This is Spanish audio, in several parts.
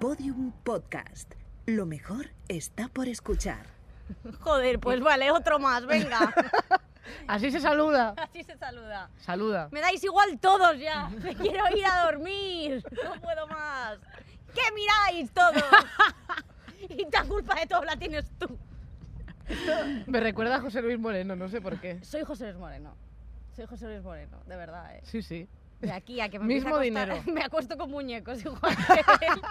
Podium Podcast. Lo mejor está por escuchar. Joder, pues vale, otro más, venga. Así se saluda. Así se saluda. Saluda. Me dais igual todos ya. Me quiero ir a dormir. No puedo más. ¿Qué miráis todos? Y la culpa de todo la tienes tú. Me recuerda a José Luis Moreno, no sé por qué. Soy José Luis Moreno. Soy José Luis Moreno, de verdad, ¿eh? Sí, sí. De aquí a que me Mismo a costar- dinero. Me acuesto con muñecos igual que él.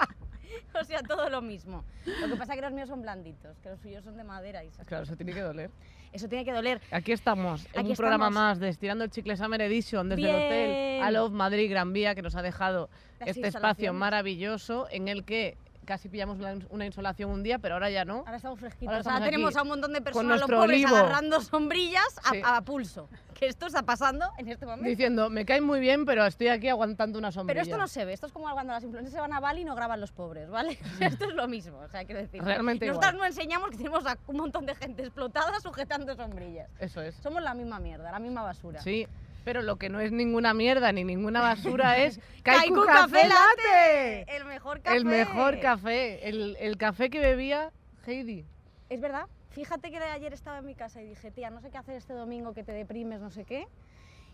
O sea, todo lo mismo. Lo que pasa es que los míos son blanditos, que los suyos son de madera y esas Claro, cosas. eso tiene que doler. Eso tiene que doler. Aquí estamos, en Aquí un programa estamos. más de Estirando el Chicle Summer Edition desde el Hotel Bien. Alov Madrid Gran Vía que nos ha dejado Las este espacio maravilloso en el que casi pillamos una, insolación un día, pero ahora ya no. Ahora estamos fresquitos. Ahora Ahora, estamos tenemos aquí a un montón de personas, los pobres, olivo. agarrando sombrillas a, Sí. a pulso. Que esto está pasando en este momento. Diciendo, me cae muy bien, pero estoy aquí aguantando una sombrilla. Pero esto no se ve, esto es como cuando las influencers se van a Bali y no graban los pobres, ¿vale? esto es lo mismo, o sea, quiero decir. Realmente Nosotras no enseñamos que tenemos a un montón de gente explotada sujetando sombrillas. Eso es. Somos la misma mierda, la misma basura. Sí, pero lo que no es ninguna mierda ni ninguna basura es Kaiku Café Latte. El mejor café. El mejor café, el, el café que bebía Heidi. Es verdad. Fíjate que ayer estaba en mi casa y dije, tía, no sé qué hacer este domingo que te deprimes, no sé qué.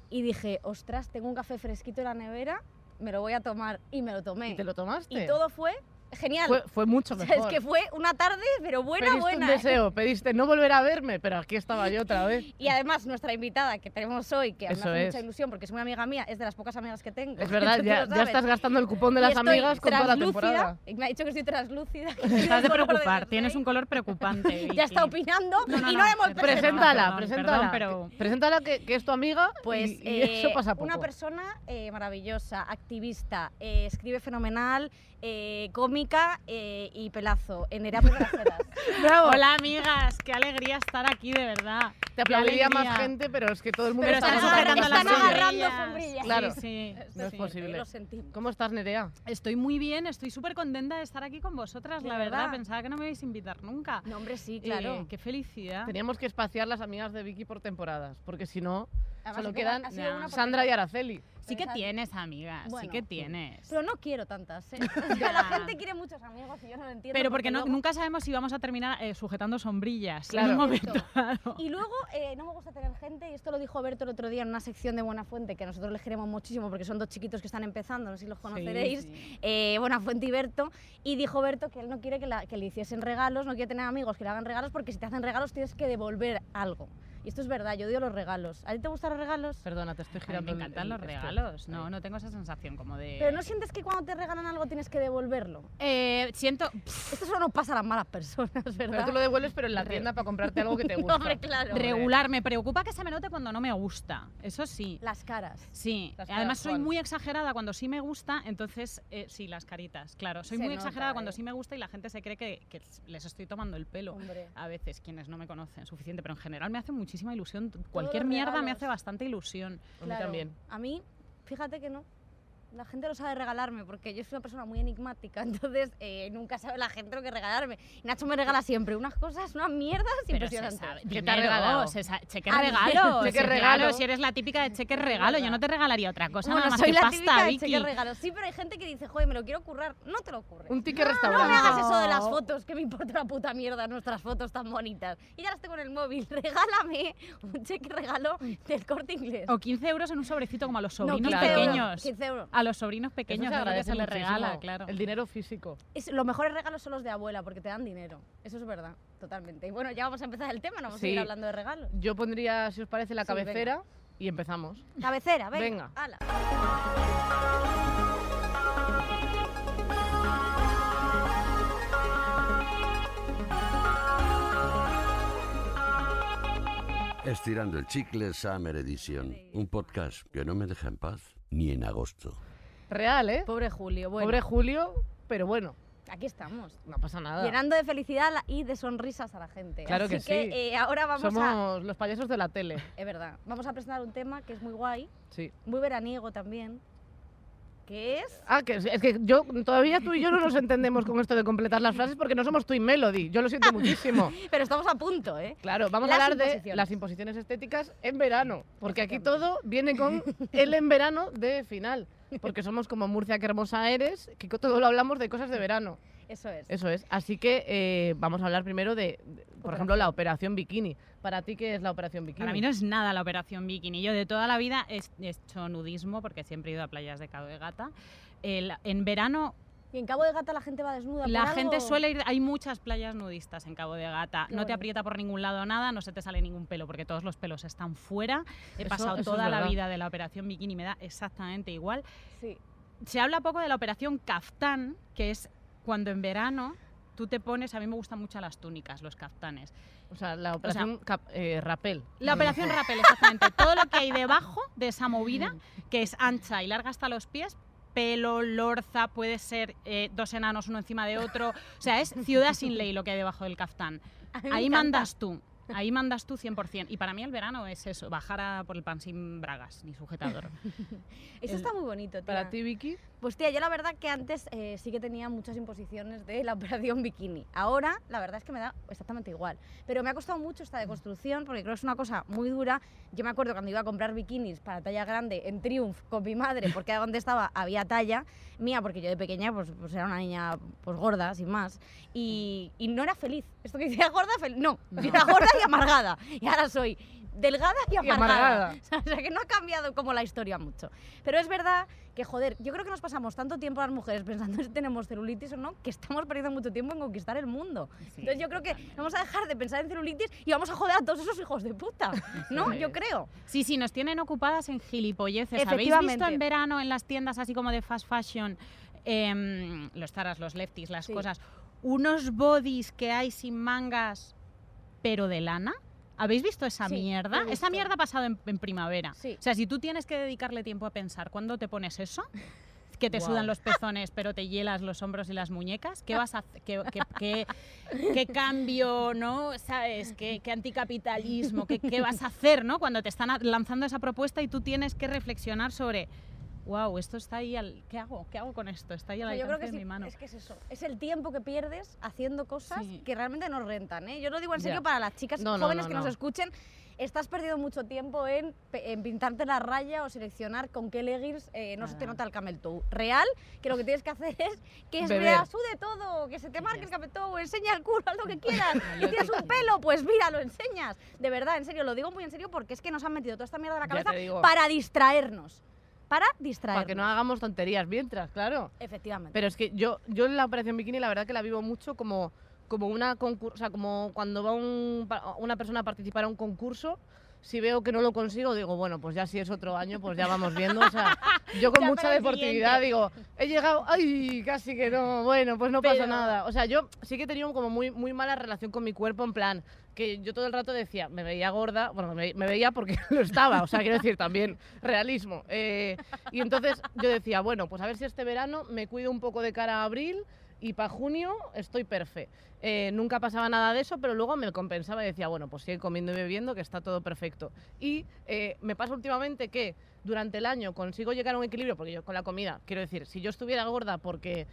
Y dije, ostras, tengo un café fresquito en la nevera, me lo voy a tomar. Y me lo tomé. ¿Y te lo tomaste? Y todo fue genial. fue, fue mucho O sea, mejor. es que fue una tarde, pero buena, pediste buena. un ¿eh? deseo, pediste no volver a verme, pero aquí estaba yo otra vez. Y además nuestra invitada que tenemos hoy, que a mí me Eso hace es. mucha ilusión porque es una amiga mía, es de las pocas amigas que tengo. Es verdad, ya, estás gastando el cupón de Y las amigas con toda la temporada. y me ha dicho que estoy translúcida. estás de preocupar, tienes un color preocupante. Ya está opinando No, no, y no, no, hemos. Preséntala, perdón, preséntala. perdón, pero- Preséntala que, que es tu amiga Pues y, y eh, eso pasa poco. una persona eh, maravillosa, activista, eh, escribe fenomenal, eh, cómica eh, y pelazo. En. ¡Bravo! Hola amigas, qué alegría estar aquí de verdad. Te aplaudiría más gente, pero es que todo el mundo Pero está están agarrando están las agarrando sombrillas. Claro. Sí, sí. No es sí. posible. Lo sentimos. ¿Cómo estás, Nerea? Estoy muy bien, estoy súper contenta de estar aquí con vosotras, ¿De la verdad. verdad? Pensaba que no me ibais a invitar nunca. No, hombre, sí, Eh, claro. qué felicidad. Teníamos que espaciar las amigas de Vicky por temporadas, porque si no, Además, solo es que quedan ha sido una por Sandra y. Araceli. Sí que tienes, amigas, sí Bueno. que tienes. Pero no quiero tantas, ¿eh? La gente quiere muchos amigos y yo no lo entiendo. Pero porque no- luego- nunca sabemos si vamos a terminar eh, sujetando sombrillas Claro. en un momento. Y luego eh, no me gusta tener gente, y esto lo dijo Berto el otro día en una sección de Buena Fuente, que nosotros les queremos muchísimo porque son dos chiquitos que están empezando, no sé si los conoceréis. sí. eh, Buena Fuente y Berto, y dijo Berto que él no quiere que, la- que le hiciesen regalos, no quiere tener amigos que le hagan regalos porque si te hacen regalos tienes que devolver algo. Y esto es verdad, yo odio los regalos. ¿A ti te gustan los regalos? Perdona, te estoy girando me el- encantan el- los regalos. No, no tengo esa sensación como de. Pero ¿no sientes que cuando te regalan algo tienes que devolverlo? Eh, siento. Esto solo nos pasa a las malas personas, ¿verdad? Pero tú lo devuelves, pero en la tienda para comprarte algo que te gusta. Hombre, claro. Regular, me preocupa que se me note cuando no me gusta. Eso sí. Las caras. Sí, Las además soy muy exagerada cuando sí me gusta, entonces eh, sí, las caritas, claro. Soy Se muy nota, exagerada cuando ¿eh? sí me gusta y la gente se cree que, que les estoy tomando el pelo. Hombre. A veces, quienes no me conocen suficiente, pero en general me hace muchísima ilusión. Cualquier mierda me hace bastante ilusión. A mí Claro. también. A mí, fíjate que no. La gente lo sabe regalarme porque yo soy una persona muy enigmática, entonces eh, nunca sabe la gente lo que regalarme. Nacho me regala siempre unas cosas, unas mierdas Pero se impresionantes. sabe. ¿Qué te ha regalado? se sa- cheque Ah, regalo. cheque regalo. si eres la típica de cheque regalo, yo no te regalaría otra cosa bueno, nada más soy que la pasta, típica de Vicky. cheque regalo. Sí, pero hay gente que dice, joder, me lo quiero currar. No te lo curres. Un ticket no restaurante. me hagas eso de las fotos, que me importa la puta mierda nuestras fotos tan bonitas. Y ya las tengo en el móvil. Regálame un cheque regalo del corte inglés. O 15 euros en un sobrecito como a los no, sobrinos 15 euros, pequeños. 15 euros. A los sobrinos Eso pequeños se es lo que se les regala, claro. El dinero físico. Es- los mejores regalos son los de abuela porque te dan dinero. Eso es verdad, totalmente. Y bueno, ya vamos a empezar el tema, no vamos a seguir hablando de regalos. Yo pondría, si os parece, la Sí, venga. cabecera y empezamos. Cabecera, venga. Venga. Ala. Estirando el chicle Summer Edition, un podcast que no me deja en paz ni en agosto. Real, ¿eh? Pobre Julio. Bueno, Pobre Julio, pero bueno, aquí estamos. no pasa nada. Llenando de felicidad y de sonrisas a la gente. Claro Así que sí. eh, ahora vamos a... Somos los payasos de la tele. Es verdad. Vamos a presentar un tema que es muy guay, Sí. muy veraniego también, que es... Ah, que es, es que yo todavía tú y yo no nos entendemos con esto de completar las frases porque no somos Twin Melody. Yo lo siento muchísimo. Pero estamos a punto, ¿eh? Claro, vamos Las a hablar de las imposiciones estéticas en verano, porque aquí todo viene con el en verano de final. Porque somos como Murcia, que hermosa eres, que todo lo hablamos de cosas de verano. Eso es. Eso es. Así que eh, vamos a hablar primero de, de, por ejemplo, la operación bikini. Para ti, ¿qué es la operación bikini? Para mí no es nada la operación bikini. Yo de toda la vida he he hecho nudismo porque siempre he ido a playas de Cabo de Gata. El- en verano Y en Cabo de Gata la gente va desnuda. por la gente algo? suele ir, hay muchas playas nudistas en Cabo de Gata. Qué no te aprieta por ningún lado nada, no se te sale ningún pelo porque todos los pelos están fuera. He Eso- pasado eso toda la vida de la operación bikini, me da exactamente igual. Sí. Se habla poco de la operación kaftán, que es cuando en verano tú te pones, a mí me gustan mucho las túnicas, los kaftanes. O sea, la operación cap- eh, rapel. La operación rappel, exactamente. Todo lo que hay debajo de esa movida, que es ancha y larga hasta los pies, pelo, lorza, puede ser eh, dos enanos uno encima de otro. O sea, es ciudad sin ley lo que hay debajo del me Ahí encanta. mandas tú. Ahí mandas tú 100%. Y para mí el verano es eso, bajar a por el pan sin bragas ni sujetador. Eso El- está muy bonito, tía. Para ti, Vicky, Pues tía, yo la verdad que antes eh, sí que tenía muchas imposiciones de la operación bikini. Ahora, la verdad es que me da exactamente igual. Pero me ha costado mucho esta deconstrucción porque creo que es una cosa muy dura. Yo me acuerdo cuando iba a comprar bikinis para talla grande en Triumph con mi madre, porque donde estaba había talla mía, porque yo de pequeña pues, pues era una niña pues gorda, sin más. Y, y no era feliz. Esto que decía gorda, fel- no, yo era gorda y amargada. Y ahora soy delgada y amargada. amargada. O sea, que no ha cambiado como la historia mucho. Pero es verdad que, joder, yo creo que nos pasamos tanto tiempo las mujeres pensando si tenemos celulitis o no, que estamos perdiendo mucho tiempo en conquistar el mundo. Entonces yo creo que vamos a dejar de pensar en celulitis y vamos a joder a todos esos hijos de puta. ¿No? Yo creo. Sí, sí, nos tienen ocupadas en gilipolleces. ¿Habéis visto en verano en las tiendas así como de fast fashion, em, los taras, los lefties, las Sí. cosas, unos bodies que hay sin mangas, pero de lana? ¿Habéis visto esa Sí, mierda? Esa mierda ha pasado en, en primavera. Sí. O sea, si tú tienes que dedicarle tiempo a pensar cuándo te pones eso, que te sudan los pezones pero te hielas los hombros y las muñecas, ¿qué vas a? ¿Qué, qué- qué- qué cambio, no? ¿Sabes? ¿Qué, anticapitalismo? ¿Qué, qué vas a hacer, no? Cuando te están lanzando esa propuesta y tú tienes que reflexionar sobre, wow, esto está ahí al... ¿Qué hago? ¿Qué hago con esto? Está ahí O al sea, yo creo que alcance de sí, mi mano. es que es eso. Es el tiempo que pierdes haciendo cosas Sí. que realmente nos rentan. ¿eh? Yo lo digo en serio Ya. para las chicas No, jóvenes no, que no. nos escuchen. Estás perdiendo mucho tiempo en, en pintarte la raya o seleccionar con qué leggings eh, no se te Ah. nota el camel toe. Real, que lo que tienes que hacer es que se Beber. vea sude todo, que se te marque el camel toe, enseña el culo, haz lo que quieras. Y tienes que un pelo, pues mira, lo enseñas. De verdad, en serio, lo digo muy en serio porque es que nos han metido toda esta mierda en la cabeza para distraernos. Para distraernos. para que no hagamos tonterías mientras, claro. Efectivamente. Pero es que yo, yo en la operación bikini la verdad que la vivo mucho como, como una concurso, o sea, como cuando va un una persona a participar a un concurso, si veo que no lo consigo, digo, bueno, pues ya si es otro año, pues ya vamos viendo. O sea, yo con Ya mucha deportividad digo, he llegado, ay, casi que no, bueno, pues no pasa nada. O sea, yo sí que he tenido como muy, muy mala relación con mi cuerpo, en plan, que yo todo el rato decía, me veía gorda, bueno, me, me veía porque lo estaba, o sea, quiero decir, también realismo. Eh, y entonces yo decía, bueno, pues a ver si este verano me cuido un poco de cara a abril y para junio estoy perfecto. Eh, nunca pasaba nada de eso, pero luego me compensaba y decía, bueno, pues sigue comiendo y bebiendo, que está todo perfecto. Y eh, me pasa últimamente que durante el año consigo llegar a un equilibrio, porque yo con la comida, quiero decir, si yo estuviera gorda porque,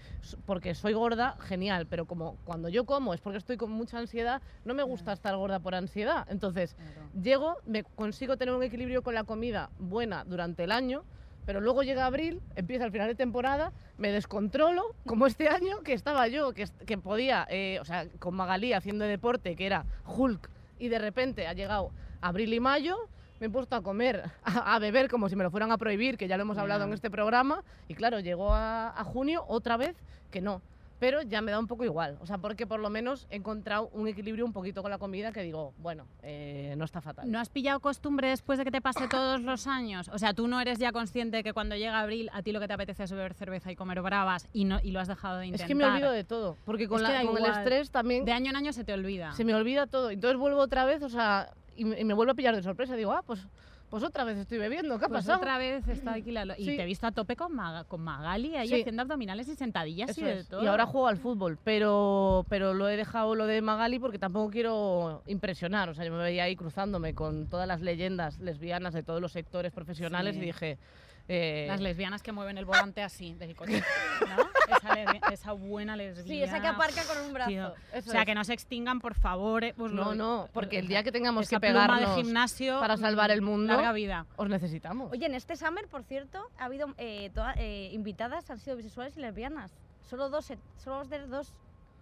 porque soy gorda, genial, pero como cuando yo como es porque estoy con mucha ansiedad, no me gusta estar gorda por ansiedad. Entonces, llego, me consigo tener un equilibrio con la comida buena durante el año, pero luego llega abril, empieza el final de temporada, me descontrolo, como este año que estaba yo, que, que podía, eh, o sea, con Magalí haciendo deporte, que era Hulk, y de repente ha llegado abril y mayo, me he puesto a comer, a, a beber como si me lo fueran a prohibir, que ya lo hemos hablado en este programa, y claro, llegó a, a junio otra vez que no. Pero ya me da un poco igual, o sea, porque por lo menos he encontrado un equilibrio un poquito con la comida que digo, bueno, eh, no está fatal. ¿No has pillado costumbre después de que te pase todos los años? O sea, tú no eres ya consciente de que cuando llega abril a ti lo que te apetece es beber cerveza y comer bravas y, no, y lo has dejado de Es intentar. que me olvido de todo, porque con, Es la- el estrés también De año en año se te olvida. se me olvida todo. Entonces vuelvo otra vez, o sea, y me vuelvo a pillar de sorpresa. Digo, ah, pues, pues otra vez estoy bebiendo, ¿qué ha Pues pasado? otra vez está aquí la... Y Sí. te he visto a tope con, Maga- con Magali ahí Sí. haciendo abdominales y sentadillas Eso y de es. todo. Y ahora juego al fútbol, pero, pero lo he dejado lo de Magali porque tampoco quiero impresionar. O sea, yo me veía ahí cruzándome con todas las leyendas lesbianas de todos los sectores profesionales Sí. y dije, Eh, Las lesbianas que mueven el volante así del coche, ¿no? Esa, esa buena lesbiana. Sí, esa que aparca con un brazo. Tío, o sea, es. que no se extingan, por favor. eh, pues no, lo- no, porque el día que tengamos esa que pluma pegarnos de gimnasio para salvar el mundo, Larga vida. os necesitamos. Oye, en este Summer, por cierto, ha habido eh, toda- eh, invitadas, han sido bisexuales y lesbianas. Solo dos, eh, solo de dos.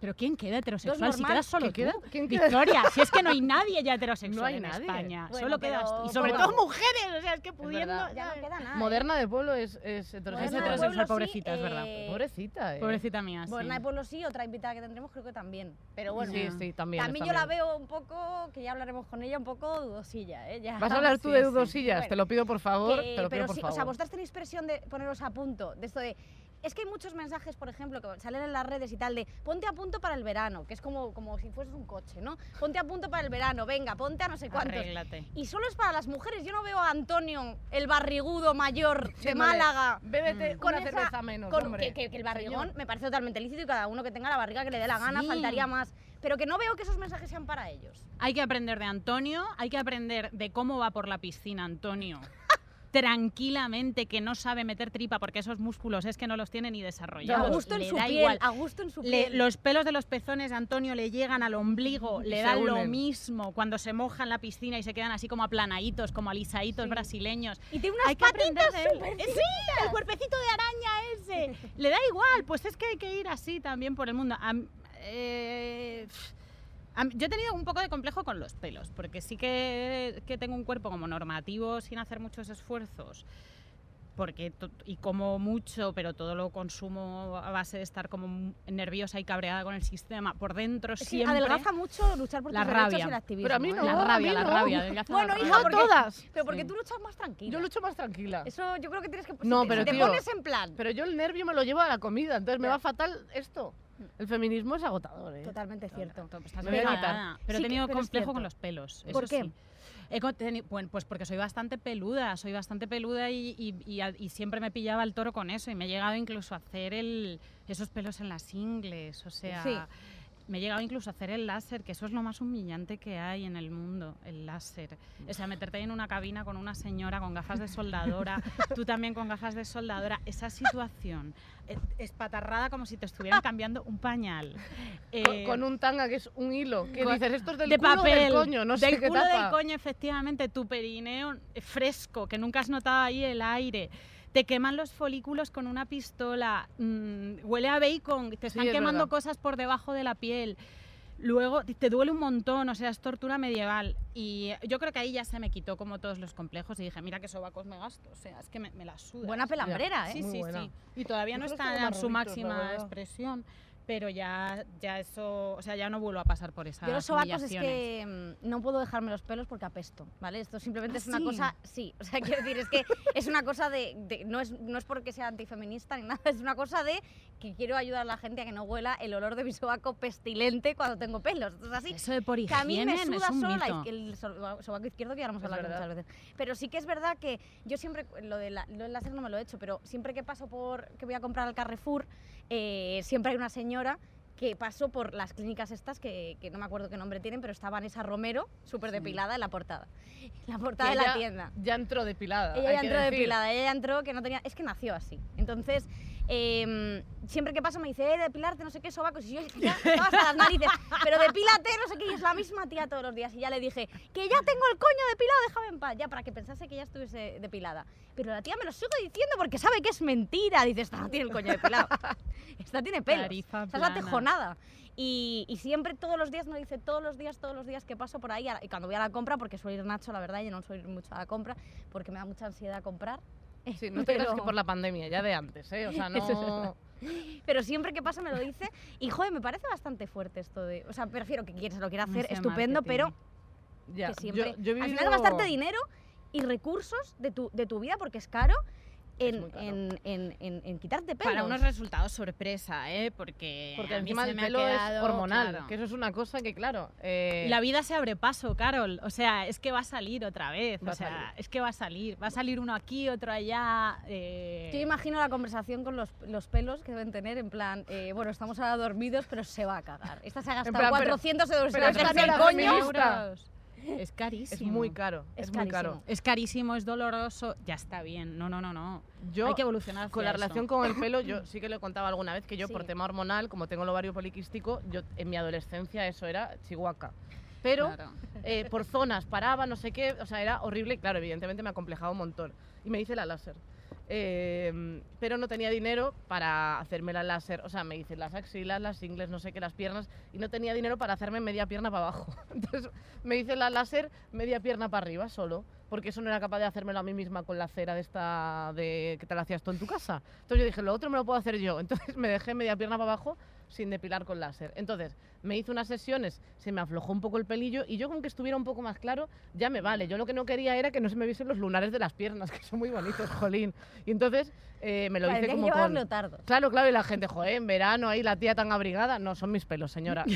¿Pero quién queda heterosexual? Si quedas solo ¿Qué queda? tú. ¿Quién queda? Victoria, si es que no hay nadie ya heterosexual No hay en nadie. España. Bueno, solo quedas tú. Y sobre todo mujeres, o sea, es que pudiendo... Ya no queda nada. ¿eh? Moderna de pueblo es, es Moderna heterosexual. Es heterosexual, sí, pobrecita, es verdad. eh, Pobrecita, eh. Pobrecita mía, sí. Moderna de Pueblo sí, otra invitada que tendremos creo que también. Pero bueno, Sí, sí, también. también yo la veo un poco, que ya hablaremos con ella, un poco dudosilla. ¿eh? Ya. ¿Vas a hablar tú Sí, de dudosillas? Bueno. Te lo pido por favor, Que- te lo pido pero por sí, favor. o sea, vosotras tenéis presión de poneros a punto, de esto de... Es que hay muchos mensajes, por ejemplo, que salen en las redes y tal, de ponte a punto para el verano, que es como, como si fueses un coche, ¿no? Ponte a punto para el verano, venga, ponte a no sé cuántos. Arréglate. Y solo es para las mujeres. Yo no veo a Antonio, el barrigudo mayor de Málaga, Bébete con una esa- cerveza menos, con- hombre. que, que- que el barrigón Señor. me parece totalmente lícito y cada uno que tenga la barriga que le dé la gana, Sí. faltaría más. Pero que no veo que esos mensajes sean para ellos. Hay que aprender de Antonio, hay que aprender de cómo va por la piscina Antonio. Tranquilamente, que no sabe meter tripa porque esos músculos es que no los tiene ni a desarrollados. gusto en Le su da piel, igual. a gusto en su Le- piel. los pelos de los pezones de Antonio le llegan al ombligo, Y le dan lo mismo cuando se moja en la piscina y se quedan así como aplanaditos, como alisaditos Sí. brasileños. Y tiene unas Hay que aprender patitas de él. súper Eh, Sí, el cuerpecito de araña ese. Le da igual, pues es que hay que ir así también por el mundo. Eh, yo he tenido un poco de complejo con los pelos, porque sí que, que tengo un cuerpo como normativo sin hacer muchos esfuerzos. Porque y como mucho, pero todo lo consumo a base de estar como nerviosa y cabreada con el sistema. Por dentro que siempre. adelgaza mucho luchar por La tus derechos rabia. y el activismo. Pero a mí ¿eh? no. la a rabia, mí la no. rabia. Bueno, la hija, No porque- todas. Pero porque Sí. tú luchas más tranquila. Yo lucho más tranquila. Eso yo creo que tienes que... No, si te- pero te tío, pones en plan... Pero yo el nervio me lo llevo a la comida, entonces me va fatal esto. El feminismo es agotador, ¿eh? Totalmente cierto. To- Estás Me voy a pegada, quitar. Pero Sí he que- tenido pero complejo con los pelos. ¿Por eso qué? sí. He bueno, pues porque soy bastante peluda, soy bastante peluda y, y- y a- y siempre me pillaba el toro con eso y me he llegado incluso a hacer el, esos pelos en las ingles, o sea, Sí. Me he llegado incluso a hacer el láser, que eso es lo más humillante que hay en el mundo, el láser. O sea, meterte en una cabina con una señora con gafas de soldadora, tú también con gafas de soldadora, esa situación eh, espatarrada como si te estuvieran cambiando un pañal. Con, Eh, con un tanga que es un hilo. Que con- dices, esto es del de culo papel, del coño, no sé del qué culo tapa. del coño, efectivamente, tu perineo fresco, que nunca has notado ahí el aire. Te queman los folículos con una pistola, mm, huele a bacon, te Sí, están es quemando verdad. cosas por debajo de la piel. Luego te duele un montón, o sea, es tortura medieval. Y yo creo que ahí ya se me quitó como todos los complejos y dije, mira qué sobacos me gasto, o sea, es que me, me la suda. Buena pelambrera, ¿eh? Sí, Muy sí, buena. sí. Y todavía no está en su máxima verdad. expresión, pero ya, ya eso, o sea, ya no vuelvo a pasar por esas Yo los sobacos es que mm, no puedo dejarme los pelos porque apesto, ¿vale? Esto simplemente ¿Ah, es una sí? cosa, sí, o sea, quiero decir, es que es una cosa de, de- no, es, no es porque sea antifeminista ni nada, es una cosa de que quiero ayudar a la gente a que no huela el olor de mi sobaco pestilente cuando tengo pelos, entonces así. Eso de por Que a mí higiene me es suda un solo la mito. el so- sobaco izquierdo, que ya lo hemos Es hablado verdad. muchas veces. Pero sí que es verdad que yo siempre, lo, de la, lo del láser no me lo he hecho, pero siempre que paso por, que voy a comprar al Carrefour, eh, siempre hay una señora que pasó por las clínicas estas, que, que no me acuerdo qué nombre tienen, pero está Vanessa Romero, súper depilada en la portada. En la portada Que de la tienda. Ya entró depilada. Ella ya entró decir. depilada, ella ya entró que no tenía... Es que nació así. Entonces, em, siempre que paso me dice, eh, depilarte, no sé qué, sobacos, y yo ya estaba hasta las narices, pero depílate, no sé qué, y es la misma tía todos los días. Y ya le dije, que ya tengo el coño depilado, déjame en paz, ya, para que pensase que ya estuviese depilada. Pero la tía me lo sigue diciendo porque sabe que es mentira. Dice, esta no tiene el coño depilado, esta tiene pelos, esta es la tejonada. Y, y siempre, todos los días, no dice todos los días, todos los días que paso por ahí, y cuando voy a la compra, porque suelo ir Nacho, la verdad, yo no suelo ir mucho a la compra, porque me da mucha ansiedad comprar. Sí, no te creas que Pero- por la pandemia, ya de antes, ¿eh? O sea, no... Pero siempre que pasa me lo dice. Y joder, me parece bastante fuerte esto de. O sea, prefiero que quien se lo quiera hacer, estupendo, marketing. pero Ya, que siempre. yo, yo he Al final gastarte dinero y recursos de tu, de tu vida, porque es caro, en, en, en, en, en quitarte pelos. Para unos resultados sorpresa, ¿eh? Porque, Porque a mí encima se el me ha pelo es hormonal, claro. que eso es una cosa que, claro... eh, La vida se abre paso, Carol. O sea, es que va a salir otra vez. Va o a sea, salir. es que va a salir. Va a salir uno aquí, otro allá. eh, Yo imagino la conversación con los, los pelos que deben tener, en plan, eh, bueno, estamos ahora dormidos, pero se va a cagar. Esta se ha gastado plan, pero- 400 euros en pero el no era coño. feminista. Es Es carísimo. muy caro, es, Es muy caro. carísimo. Es carísimo, es doloroso. Ya está bien. No, no, no, no. Yo, Hay que evolucionar con la relación con el pelo, yo sí que lo he contado alguna vez que yo por tema hormonal, como tengo el ovario poliquístico, yo en mi adolescencia eso era chihuahua. Pero Claro. eh, por zonas paraba, no sé qué, o sea, era horrible claro, evidentemente me acomplejaba un montón. Y me hice la láser. Eh, pero no tenía dinero para hacerme la láser, o sea, me hice las axilas, las ingles, no sé qué, las piernas, y no tenía dinero para hacerme media pierna para abajo. Entonces me hice la láser media pierna para arriba solo, porque eso no era capaz de hacérmelo a mí misma con la cera de esta de que te la hacías tú en tu casa. Entonces yo dije, lo otro me lo puedo hacer yo. Entonces me dejé media pierna para abajo sin depilar con láser. Entonces me hice unas sesiones, se me aflojó un poco el pelillo y yo con que estuviera un poco más claro ya me vale. Yo lo que no quería era que no se me viesen los lunares de las piernas, que son muy bonitos, jolín. Y entonces eh, me lo hice Parecía que como llevabas con... leotardos. Claro, claro, y la gente, joder, en verano ahí la tía tan abrigada. No, son mis pelos, señora.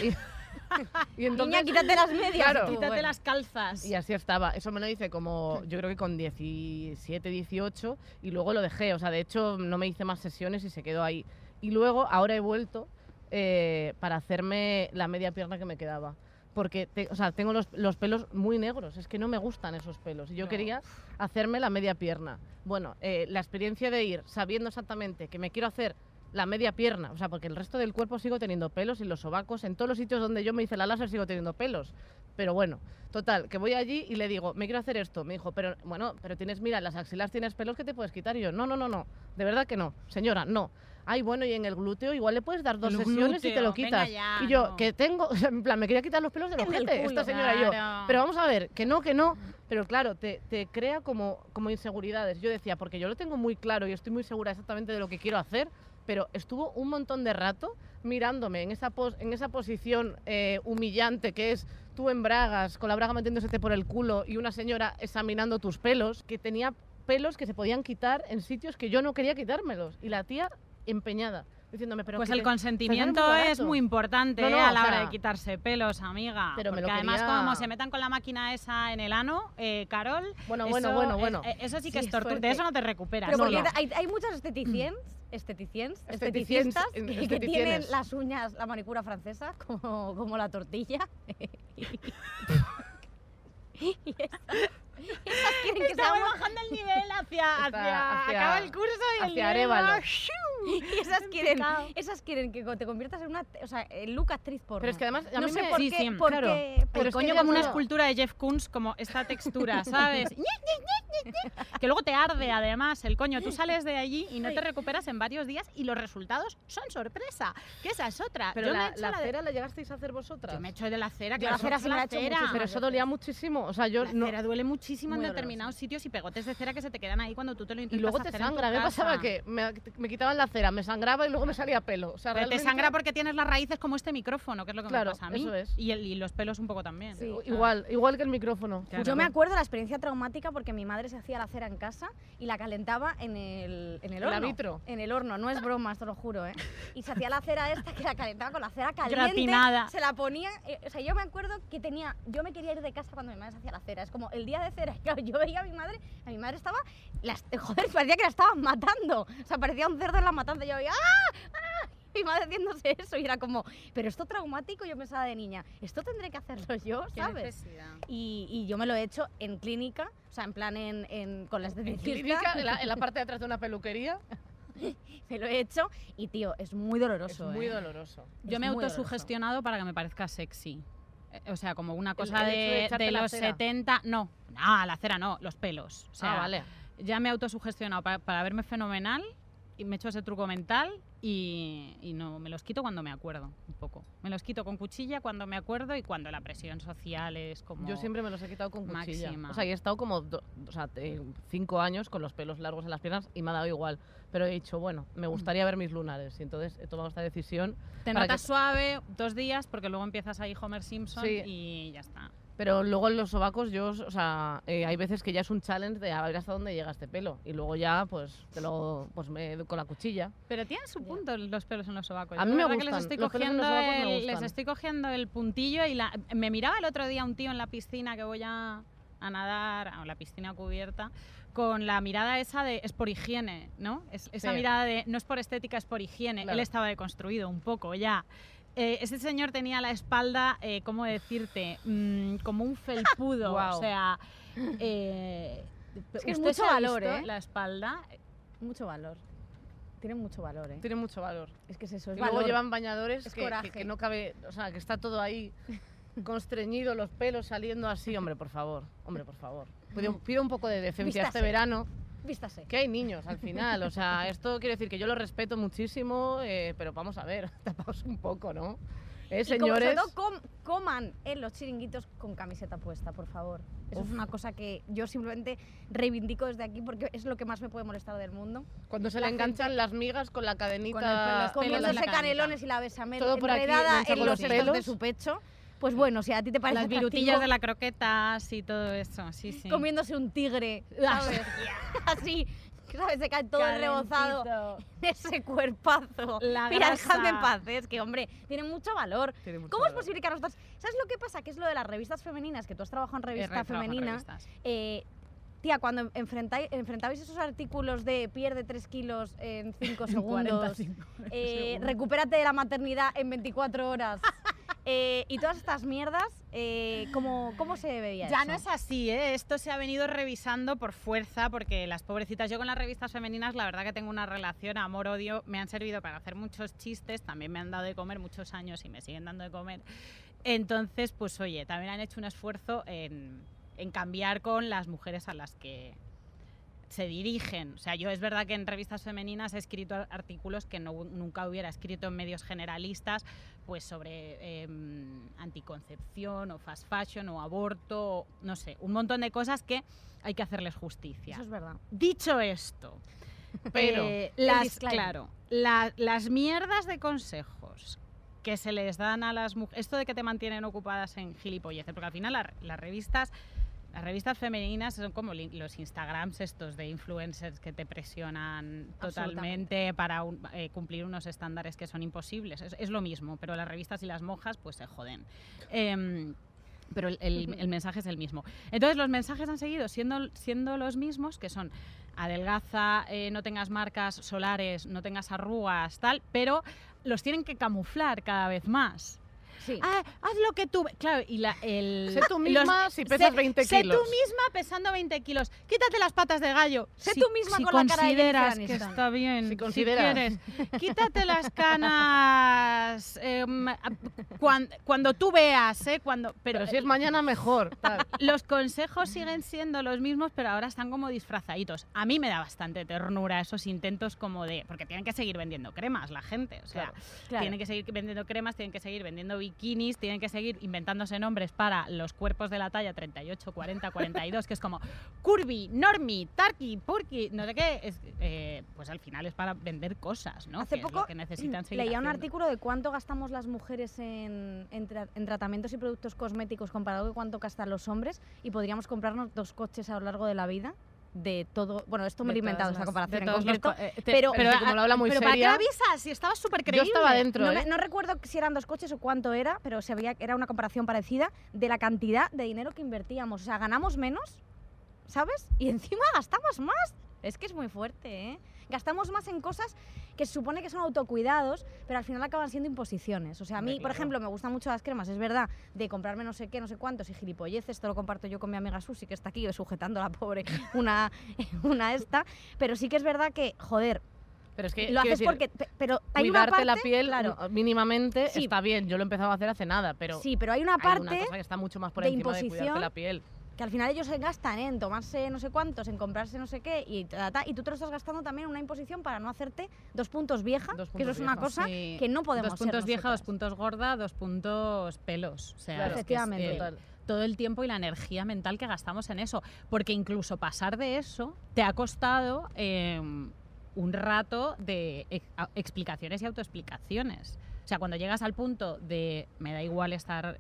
Y, y entonces, Niña, quítate las medias. Claro. Quítate bueno. las calzas. y así estaba. Eso me lo hice como, yo creo que con 17, 18, y luego lo dejé. O sea, de hecho, no me hice más sesiones y se quedó ahí. Y luego, ahora he vuelto eh, para hacerme la media pierna que me quedaba. Porque te- o sea, tengo los, los pelos muy negros, es que no me gustan esos pelos. Y yo No. quería hacerme la media pierna. Bueno, eh, la experiencia de ir sabiendo exactamente que me quiero hacer la media pierna, o sea, porque el resto del cuerpo sigo teniendo pelos y los sobacos, en todos los sitios donde yo me hice la láser sigo teniendo pelos. Pero bueno, total, que voy allí y le digo, me quiero hacer esto. Me dijo, pero bueno, pero tienes, mira, las axilas tienes pelos que te puedes quitar. Y yo, no, no, no, no, de verdad que no, señora, no. Ay, bueno, y en el glúteo igual le puedes dar dos El sesiones y te lo quitas. ya, y yo, no. que tengo, o sea, en plan, me quería quitar los pelos el ojete, culo. esta señora y yo. Claro. Pero vamos a ver, que no, que no. Pero claro, te, te crea como, como inseguridades. Yo decía, porque yo lo tengo muy claro y estoy muy segura exactamente de lo que quiero hacer, pero estuvo un montón de rato mirándome en esa, pos- en esa posición eh, humillante que es tú en bragas, con la braga metiéndose por el culo y una señora examinando tus pelos, que tenía pelos que se podían quitar en sitios que yo no quería quitármelos. Y la tía empeñada, diciéndome, pero Pues el te- consentimiento es barato". muy importante No, no, ¿eh? a la hora sea, de quitarse pelos, amiga. pero me porque lo además, quería- como se metan con la máquina esa en el ano, eh, Carol. Bueno, eso bueno, bueno, es- bueno. eh, eso sí que Sí, es tortura. De eso no te recuperas. Pero No, hay, hay muchas esteticiens, esteticiens, Esteticistas, que, tienen las uñas, la manicura francesa, como, como la tortilla. y esas, esas quieren que Estamos bajando el nivel hacia, hacia, hacia- acaba el curso y el hacia va- y esas quieren, esas quieren que te conviertas en una, o sea, en look actriz porno. Pero es que además, a no mí sé me- por Sí, qué, sí, porque, claro. porque- Pero es que coño como una escultura de Jeff Koons, como esta textura, ¿sabes? Que luego te arde además el coño. Tú sales de allí y no te recuperas en varios días y los resultados son sorpresa. Que esa es otra. Pero Yo me he la, hecho la la de- cera la llegasteis a hacer vosotras. Yo me he hecho de la cera, claro, la cera me la he hecho cera. muchísimas Pero eso dolía muchísimo. O sea, yo La no. cera duele muchísimo en determinados sitios y pegotes de cera que se te quedan ahí cuando tú te lo Y intentas luego te hacer sangra. Me pasaba que me, me quitaban la cera, me sangraba y luego me salía pelo. O sea, Pero te sangra porque tienes las raíces como este micrófono, que es lo que Claro, me pasa a mí. eso es. Y, el- y los pelos un poco también. Sí. Igual, igual que el micrófono. Claro. Yo me acuerdo la experiencia traumática porque mi madre se hacía la cera en casa y la calentaba en el, en el ¿En la horno. vitro? En el horno, no es broma, esto lo juro, ¿eh? Y se hacía la cera esta que la calentaba con la cera caliente. Gratinada. Se la ponía. eh, o sea, yo me acuerdo que tenía. Yo me quería ir de casa cuando mi madre se hacía la cera. Es como el día de cera. y Claro, yo veía a mi madre. A mi madre estaba. las- joder, parecía que la estaban matando. O sea, parecía un cerdo en la matanza. Yo veía. ¡Ah! ¡Ah! Mi madre haciéndose eso y era como, pero esto traumático, yo pensaba de niña, esto tendré que hacerlo yo, ¿sabes? Y, y yo me lo he hecho en clínica, o sea, en plan en, en- con la En esteticista. clínica, en la, en la parte de atrás de una peluquería, Me lo he hecho y, tío, es muy es doloroso. muy ¿eh? doloroso. Yo Es me he muy doloroso. autosugestionado para que me parezca sexy. Eh, O sea, como una cosa el hecho de de, de los cera. 70. No, no, la cera no, los pelos. O sea, ah, vale. ya me he autosugestionado para, para verme fenomenal y me he hecho ese truco mental y, y no me los quito cuando me acuerdo un poco. Me los quito con cuchilla cuando me acuerdo y cuando la presión social es como Yo siempre me los he quitado con cuchilla. máxima. O sea, y he estado como do- o sea, cinco años con los pelos largos en las piernas y me ha dado igual. Pero he dicho, bueno, me gustaría ver mis lunares. Y entonces he tomado esta decisión. te notas que- suave dos días porque luego empiezas ahí Homer Simpson Sí. y ya está. Pero luego en los sobacos, yo, o sea, eh, hay veces que ya es un challenge de a ver hasta dónde llega este pelo. Y luego ya, pues, te lo, pues me con la cuchilla. Pero tienen su punto los pelos en los sobacos. A mí me verdad que les gustan, estoy los pelos en los cogiendo me el, les gustan. estoy cogiendo el puntillo y la, me miraba el otro día un tío en la piscina que voy a, a nadar, a la piscina cubierta, con la mirada esa de es por higiene, ¿no? Es- esa Sí. mirada de no es por estética, es por higiene. Claro. Él estaba deconstruido un poco ya. Eh, ese señor tenía la espalda, eh, ¿cómo decirte? Mm, como un felpudo. O sea, eh, Es que es ¿usted mucho se ha valor, visto ¿eh? La espalda. Mucho valor. Tiene mucho valor, ¿eh? Tiene mucho valor. Es que es eso, es Y luego llevan bañadores Es que, que- coraje. que no cabe, o sea, que está todo ahí constreñido, los pelos saliendo así. Hombre, por favor, hombre, por favor. Pido, pido un poco de decencia este verano, Vístase. que hay niños al final. O sea, esto quiere decir que yo lo respeto muchísimo, eh, pero vamos a ver, tapaos un poco, ¿no? Eh, Y como- sobre señores. todo com- coman en los chiringuitos con camiseta puesta, por favor. Eso es una cosa que yo simplemente reivindico desde aquí porque es lo que más me puede molestar del mundo. Cuando se la le enganchan las migas con la cadenita. Con el pelo- los pelos la canelones y la besamel enredada en con los los estos de pelos. su pecho. Pues bueno, si a ti te parece Las virutillas de la croqueta, sí, todo eso. Sí, sí. comiéndose un tigre, ¿sabes? Así, ¿sabes? Se cae todo rebozado Calentito. en ese cuerpazo. La Mira, dejadme en paz, ¿eh? es que, hombre, tiene mucho valor. Tiene mucho ¿Cómo es posible que a nosotros... ¿Sabes lo que pasa? Que es lo de las revistas femeninas, que tú has trabajado en revista femenina. eh, tía, cuando enfrentáis, enfrentabais esos artículos de pierde 3 kilos en 5 segundos, 45 eh, recupérate de la maternidad en 24 horas eh, y todas estas mierdas, eh, ¿cómo, ¿cómo se veía Ya eso? no es así, ¿eh? Esto se ha venido revisando por fuerza, porque las pobrecitas, yo con las revistas femeninas, la verdad que tengo una relación amor-odio, me han servido para hacer muchos chistes, también me han dado de comer muchos años y me siguen dando de comer. Entonces, pues oye, también han hecho un esfuerzo en, en cambiar con las mujeres a las que se dirigen. O sea, yo es verdad que en revistas femeninas he escrito ar- artículos que no- nunca hubiera escrito en medios generalistas, pues sobre em, anticoncepción o fast fashion o aborto, o no sé, un montón de cosas que hay que hacerles justicia. Eso es verdad. Dicho esto, Pero, eh, las, claro, la- las mierdas de consejos que se les dan a las mujeres, esto de que te mantienen ocupadas en gilipolleces, porque al final la- las revistas las revistas femeninas son como los Instagrams estos de influencers que te presionan totalmente para un- eh, cumplir unos estándares que son imposibles. Es, es lo mismo, pero las revistas y las monjas pues se joden. Em, pero el, el- el mensaje es el mismo. Entonces los mensajes han seguido siendo, siendo los mismos, que son adelgaza, eh, no tengas marcas solares, no tengas arrugas, tal, pero los tienen que camuflar cada vez más. Sí. Ah, haz lo que tú... Claro, y la, el... Sé tú misma si pesas sé- 20 Sé kilos. tú misma pesando 20 kilos. Quítate las patas de gallo. Sé Si- tú misma si con la cara de consideras que está bien. Si consideras. quieres. Quítate las canas em, a- cuan- cuando tú veas, ¿eh? Cuando, pero Pero si es mañana mejor. tal. los consejos siguen siendo los mismos, pero ahora están como disfrazaditos. A mí me da bastante ternura esos intentos como de... Porque tienen que seguir vendiendo cremas la gente. O sea, Claro. Claro. tienen que seguir vendiendo cremas, tienen que seguir vendiendo bikinis, tienen que seguir inventándose nombres para los cuerpos de la talla 38, 40, 42, que es como curvy, normie, tarky, purky, no sé qué. Es, eh, pues al final es para vender cosas, ¿no? Hace Que poco que necesitan leía un artículo de cuánto gastamos las mujeres en, en tra- en tratamientos y productos cosméticos comparado con cuánto gastan los hombres y podríamos comprarnos dos coches a lo largo de la vida de todo. Bueno, esto me lo he inventado esta comparación en los eh, te- pero- Pero como lo habla muy pero ¿para qué seria, avisas? Si estaba súper Yo creíble. estaba dentro, No, ¿eh? me- no recuerdo si eran dos coches o cuánto era, pero se veía que era una comparación parecida de la cantidad de dinero que invertíamos. O sea, ganamos menos, ¿sabes? Y encima gastamos más. Es que es muy fuerte, ¿eh? Gastamos más en cosas que se supone que son autocuidados, pero al final acaban siendo imposiciones. O sea, a mí, por ejemplo, me gustan mucho las cremas, es verdad, de comprarme no sé qué, no sé cuántos y gilipolleces, esto lo comparto yo con mi amiga Susi, que está aquí sujetando a la pobre una, una esta, pero sí que es verdad que, joder, Pero es que lo haces decir, porque... pe- Pero hay una cuidarte parte, la piel claro, mínimamente Sí. está bien. Yo lo he empezado a hacer hace nada, pero sí, pero hay una hay parte una cosa que está mucho más por de encima de cuidarte la piel. Que al final ellos se gastan en tomarse no sé cuántos, en comprarse no sé qué, y, ta, ta, y tú te lo estás gastando también en una imposición para no hacerte dos puntos vieja, Dos que eso es una vieja, cosa Sí. que no podemos Dos ser puntos vieja, dos puntos gorda, dos puntos pelos. O sea, Claro. es, Efectivamente. eh, todo el tiempo y la energía mental que gastamos en eso. Porque incluso pasar de eso te ha costado eh, un rato de ex- a- explicaciones y autoexplicaciones. O sea, cuando llegas al punto de me da igual estar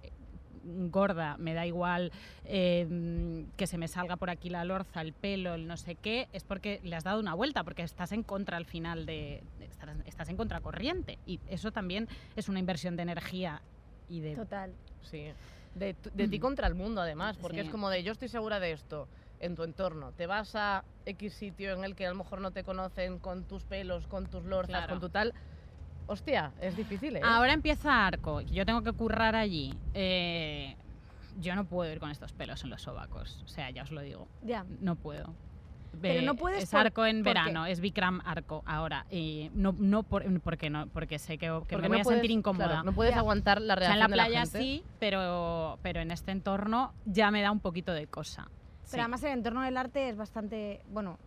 gorda, me da igual eh, que se me salga por aquí la lorza, el pelo, el no sé qué, es porque le has dado una vuelta, porque estás en contra al final de... estás, estás en contracorriente. Y eso también es una inversión de energía y de... Total. Sí. De, ti contra el mundo, además, porque Sí. es como de yo estoy segura de esto en tu entorno. Te vas a X sitio en el que a lo mejor no te conocen con tus pelos, con tus lorzas, Claro. con tu tal. Hostia, es difícil, ¿eh? Ahora empieza Arco, yo tengo que currar allí. Eh, yo no puedo ir con estos pelos en los sobacos, o sea, ya os lo digo, Ya. no puedo. Pero no puedes es arco en verano, es Bikram arco ahora. Y no, no por, porque no, porque sé que, que Porque me no voy a sentir incómoda. claro, no puedes Ya. aguantar la o sea, reacción en la de playa gente. sí, pero, pero en este entorno ya me da un poquito de cosa. Pero Sí. además el entorno del arte es bastante, bueno,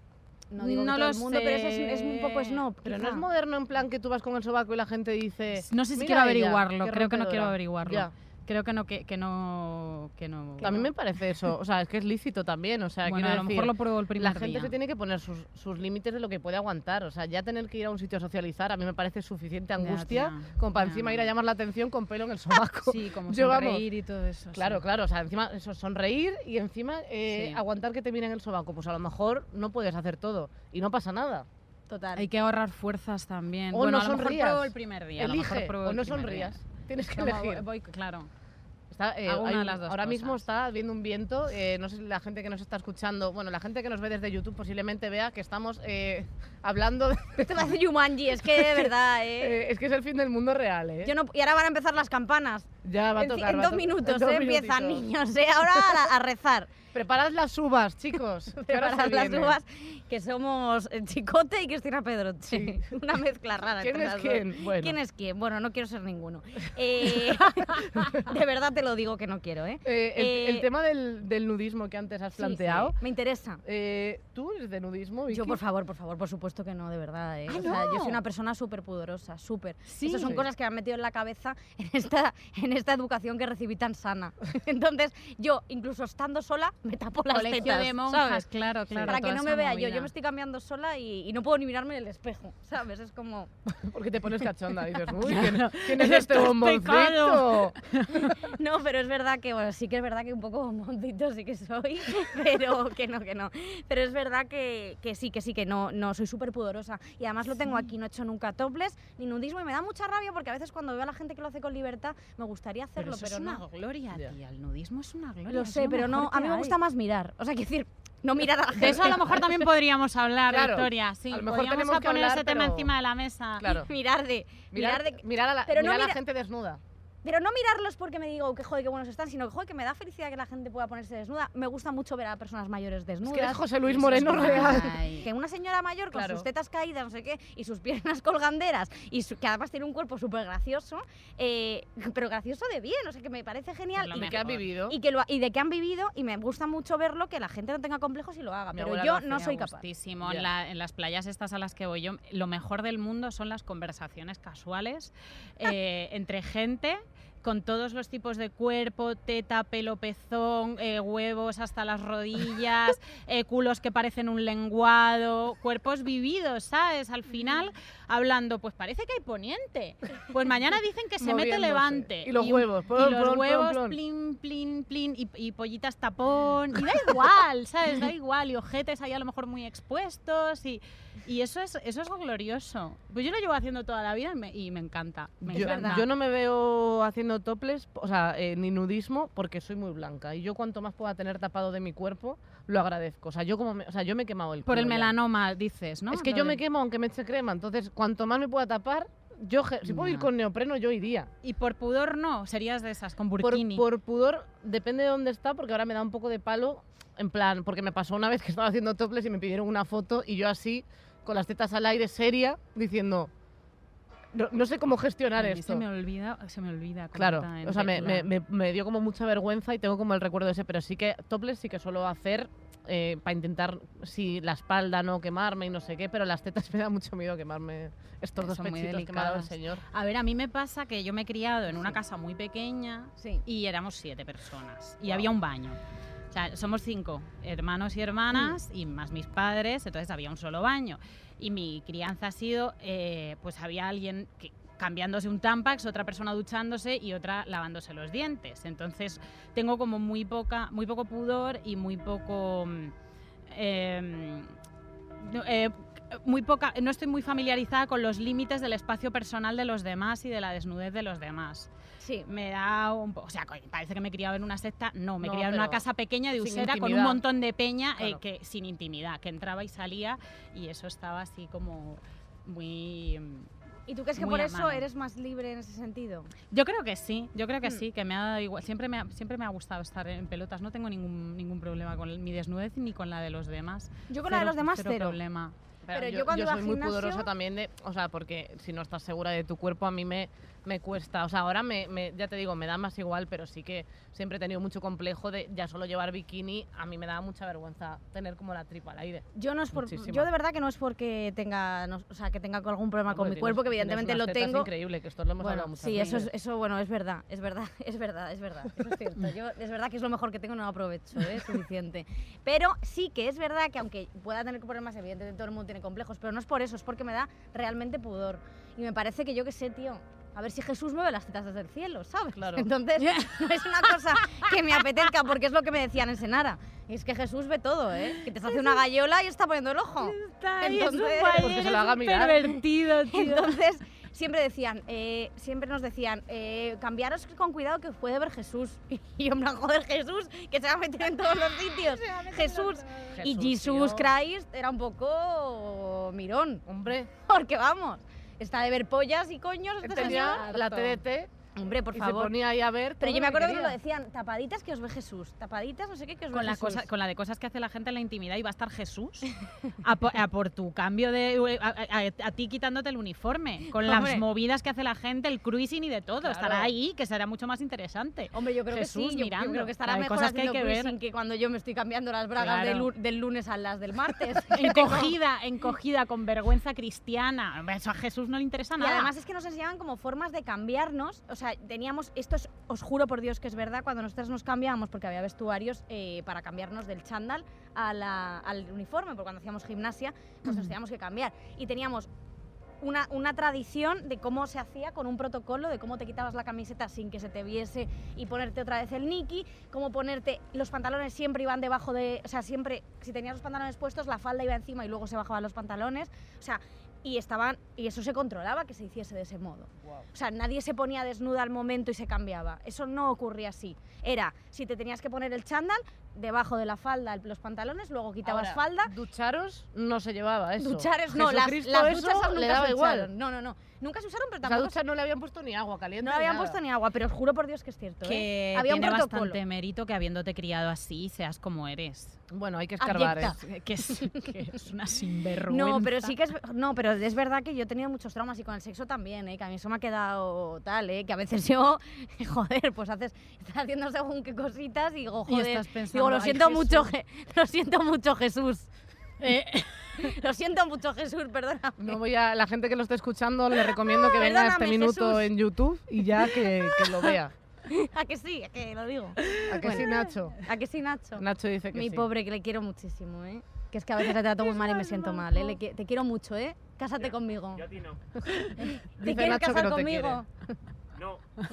no digo que No todo lo el mundo, pero es, sé. es un poco snob. Pero no es moderno en plan que tú vas con el sobaco y la gente dice. No sé si "Mira quiero ella, averiguarlo, creo que no quiero rompedora". averiguarlo. Ya. Creo que no, que, que no, que no. A mí me parece eso. O sea, es que es lícito también. O sea, bueno, quiero a lo decir, mejor lo pruebo el primer la gente día. se tiene que poner sus, sus límites de lo que puede aguantar. O sea, ya tener que ir a un sitio a socializar a mí me parece suficiente Ya, angustia tía, como para ya. encima ir a llamar la atención con pelo en el sobaco. Sí, como Yo, vamos, sonreír y todo eso. Claro, sí. claro. O sea, encima eso, sonreír y encima eh, Sí. aguantar que te miren el sobaco. Pues a lo mejor no puedes hacer todo y no pasa nada. Total. Hay que ahorrar fuerzas también. O bueno, no a lo mejor sonrías. pruebo el primer día. a lo mejor Elige pruebo o no día. sonrías. Tienes que elegir. voy- voy- claro. Está, eh, Hago hay una de un- las dos ahora mismo está habiendo un viento. eh, no sé si la gente que nos está escuchando, bueno, la gente que nos ve desde YouTube posiblemente vea que estamos eh, hablando de. Esto parece Jumanji, es que de verdad, ¿eh? eh, es que es el fin del mundo real, ¿eh? Yo no, y ahora van a empezar las campanas. Ya va a tocar. en dos minutos, en dos ¿eh? Empiezan minutitos. niños, ¿eh? Ahora a, a rezar. Preparad las uvas, chicos. Preparad las viene. uvas, que somos eh, Chicote y Cristina Pedroche. Una mezcla rara. ¿Quién entre es las dos. quién? Bueno. ¿Quién es quién? Bueno, no quiero ser ninguno. Eh, de verdad te lo digo que no quiero, ¿eh? El, el tema del, del nudismo que antes has Sí, planteado. sí, me interesa. ¿Tú eres de nudismo, Vicky? Yo, por favor, por favor, por supuesto que no, de verdad. ¡Ah, O sea, yo no! soy una persona súper pudorosa, súper. Sí. Esas son Sí. cosas que me han metido en la cabeza en esta, en esta educación que recibí tan sana. Entonces, yo, incluso estando sola, me tapo las Colegio tetas, de monjas, ¿sabes? claro, claro. Para que no me vea yo. movida. Yo me estoy cambiando sola y, y no puedo ni mirarme en el espejo, ¿sabes? Es como... Porque te pones cachonda. Dices, uy, ¿quién, quién es Esto este es bomboncito? No, pero es verdad que, bueno, sí que es verdad que un poco bomboncito sí que soy, pero que no, que no. Pero es verdad que, que sí, que sí, que no, no, soy súper pudorosa. Y además lo tengo aquí, no he hecho nunca topless ni nudismo y me da mucha rabia porque a veces cuando veo a la gente que lo hace con libertad me gustaría Pero hacerlo, eso pero, es una no. gloria, Ya. tía. El nudismo es una gloria. Lo sé, pero no, a mí que me hay. gusta más mirar. O sea, quiero decir, no mirar a la gente. De eso a lo mejor también podríamos hablar, Claro, Victoria. Sí, a lo mejor podríamos tenemos que poner hablar, ese tema pero- encima de la mesa. Claro. mirar de... Mirar, Mirar de mirar a la, pero no mirar a la mira- gente desnuda. Pero no mirarlos porque me digo que joder, qué buenos están, sino que joder, que me da felicidad que la gente pueda ponerse desnuda. Me gusta mucho ver a personas mayores Es desnudas. que eres José Luis Moreno es real. guay. que una señora mayor con Claro. sus tetas caídas, no sé qué, y sus piernas colganderas, y su- que además tiene un cuerpo súper gracioso, eh, pero gracioso de bien, o sea, que me parece genial. Es lo y, ¿De qué has mejor. vivido? y que lo, y de que han vivido, y me gusta mucho verlo, que la gente no tenga complejos y lo haga. Mi pero yo no soy Me capaz. En, la- en las playas estas a las que voy yo, lo mejor del mundo son las conversaciones casuales eh, entre gente con todos los tipos de cuerpo, teta, pelo, pezón, eh, huevos hasta las rodillas, eh, culos que parecen un lenguado, cuerpos vividos, ¿sabes? Al final, hablando, pues parece que hay poniente. Pues mañana dicen que se mete levante. Y los un- huevos, y plon, los plon, plon, huevos, plon. plin, plin, plin, y, y pollitas tapón. Y da igual, ¿sabes? Da igual. Y ojetes ahí a lo mejor muy expuestos. Y, y eso, es, eso es glorioso. Pues yo lo llevo haciendo toda la vida y me, y me encanta. Me Yo, encanta. yo no me veo haciendo toples, o sea, eh, ni nudismo, porque soy muy blanca. Y yo cuanto más pueda tener tapado de mi cuerpo, lo agradezco. O sea, yo como me, o sea, yo me he quemado el Por el ya. melanoma, dices, ¿no? Es que Lo yo de- me quemo aunque me eche crema. Entonces, cuanto más me pueda tapar, yo si puedo ir con neopreno, yo iría. Y por pudor no, serías de esas, con Por, burkini. por pudor, depende de dónde está, porque ahora me da un poco de palo. En plan, porque me pasó una vez que estaba haciendo toples y me pidieron una foto y yo así, con las tetas al aire, seria, diciendo, no, no sé cómo gestionar A mí esto. Se me olvida, se me olvida. Claro, o sea, me, me- me- me dio como mucha vergüenza y tengo como el recuerdo de ese, pero sí que topless sí que suelo hacer para intentar, si la espalda no quemarme y no sé qué, pero las tetas me da mucho miedo quemarme estos dos pechitos que me ha dado el señor. A ver, a mí me pasa que yo me he criado en una casa muy pequeña Sí. y éramos siete personas y había un baño. O sea, somos cinco hermanos y hermanas y más mis padres, entonces había un solo baño. Y mi crianza ha sido, eh, pues había alguien que, cambiándose un Tampax, otra persona duchándose y otra lavándose los dientes. Entonces tengo como muy poca, muy poco pudor y muy poco, mm, em, eh, muy poca, no estoy muy familiarizada con los límites del espacio personal de los demás y de la desnudez de los demás Sí. me da un poco. O sea, parece que me he criado en una secta. No, me he No, criado en una pero casa pequeña de Usera con un montón de peña eh, Claro. que sin intimidad, que entraba y salía y eso estaba así como muy. mm, ¿Y tú crees que por eso eres más libre en ese sentido? Yo creo que sí, yo creo que Hmm. sí, que me ha dado igual. Siempre me ha, siempre me ha gustado estar en pelotas. No tengo ningún, ningún problema con mi desnudez ni con la de los demás. Yo con la de los demás cero. problema. Pero yo cuando iba soy muy gimnasio- pudorosa también de, o sea, porque si no estás segura de tu cuerpo a mí me, me cuesta, o sea, ahora me, me- ya te digo, me da más igual, pero sí que siempre he tenido mucho complejo de ya solo llevar bikini, a mí me da mucha vergüenza tener como la tripa al aire. Yo no es por, yo de verdad que no es porque tenga, no- o sea, que tenga algún problema con mi cuerpo, que evidentemente lo tengo. increíble, que esto lo hemos Bueno, hablado sí, eso, es, eso bueno, es verdad, es verdad, es verdad, es verdad, eso es cierto. Yo, es verdad que es lo mejor que tengo, no lo aprovecho, ¿eh? es suficiente. Pero sí que es verdad que aunque pueda tener problemas, evidentemente todo el mundo tiene complejos, pero no es por eso, es porque me da realmente pudor. Y me parece que yo qué sé, tío, a ver si Jesús mueve las tetas desde el cielo, ¿sabes? Claro. Entonces, no es una cosa que me apetezca, porque es lo que me decían en Senara. Y es que Jesús ve todo, ¿eh? Que te hace una gallola y está poniendo el ojo. Entonces- Pues que se lo haga mirar. pervertido, tío. Entonces, siempre decían, eh, siempre nos decían, eh, cambiaros con cuidado que puede ver Jesús. Y yo, en plan, joder, Jesús, que se va a meter en todos los sitios. Jesús. Y Jesús. Christ era un poco mirón. Hombre, Porque vamos, está de ver pollas y coños. tenía la TDT Hombre, por y se favor. ponía ahí a ver Pero yo me acuerdo que lo decían, tapaditas que os ve Jesús, tapaditas no sé qué que os con ve la, Jesús. cosa, con la de cosas que hace la gente en la intimidad y va a estar Jesús a, po- a por tu cambio de a, a- a ti quitándote el uniforme con Hombre. las movidas que hace la gente el cruising y de todo Claro. estará ahí que será mucho más interesante Hombre, yo creo Jesús que sí, yo- yo, mirando. creo que estará Hay mejor cosas que hay que ver. cruising que cuando yo me estoy cambiando las bragas Claro. del, lu- del lunes a las del martes. encogida encogida con vergüenza cristiana eso a Jesús no le interesa Y nada además es que nos enseñaban como formas de cambiarnos. O sea, teníamos, esto es- os juro por Dios que es verdad, cuando nosotros nos cambiábamos, porque había vestuarios eh, para cambiarnos del chándal a la- al uniforme, porque cuando hacíamos gimnasia, pues nos teníamos que cambiar. Y teníamos una, una tradición de cómo se hacía con un protocolo, de cómo te quitabas la camiseta sin que se te viese y ponerte otra vez el niki, cómo ponerte, los pantalones siempre iban debajo de, o sea, siempre, si tenías los pantalones puestos, la falda iba encima y luego se bajaban los pantalones, o sea, y estaban, y eso se controlaba que se hiciese de ese modo. O sea, nadie se ponía desnuda al momento y se cambiaba. Eso no ocurría así. Era, si te tenías que poner el chándal, debajo de la falda los pantalones, luego quitabas Ahora, falda. Ducharos no se llevaba eso. Duchares, no, las, las eso duchas le nunca daba se igual. usaron. No, no, no. Nunca se usaron, pero La tampoco ducha no le habían puesto ni agua caliente. no le habían nada. puesto ni agua, pero os juro por Dios que es cierto. ¿eh? que Había un tiene protocolo. bastante mérito que habiéndote criado así seas como eres Bueno, hay que escarbar. ¿eh? que es, que es una sinvergüenza No, pero sí que es, no, pero es verdad que yo he tenido muchos traumas y con el sexo también, ¿eh? que a mí eso me ha quedado tal, ¿eh? que a veces yo, joder, pues haces, estás haciendo según qué cositas y digo, Y joder, estás pensando, digo, lo "Ay, siento mucho, Jesús". Je- lo siento mucho Jesús, Eh, lo siento mucho Jesús, perdóname. No voy a la gente que lo esté escuchando le recomiendo que venga a este minuto Jesús. en YouTube y ya que, que lo vea. ¿A que sí? ¿A que lo digo? ¿A que sí, Nacho? ¿A que sí, Nacho? Nacho dice que Mi sí. pobre, que le quiero muchísimo, ¿eh? Que es que a veces le trato muy mal y me siento mal, ¿eh? Le te quiero mucho, ¿eh? Cásate conmigo. Yo a ti no. ¿Te Dice quieres Nacho que casar no te conmigo? No.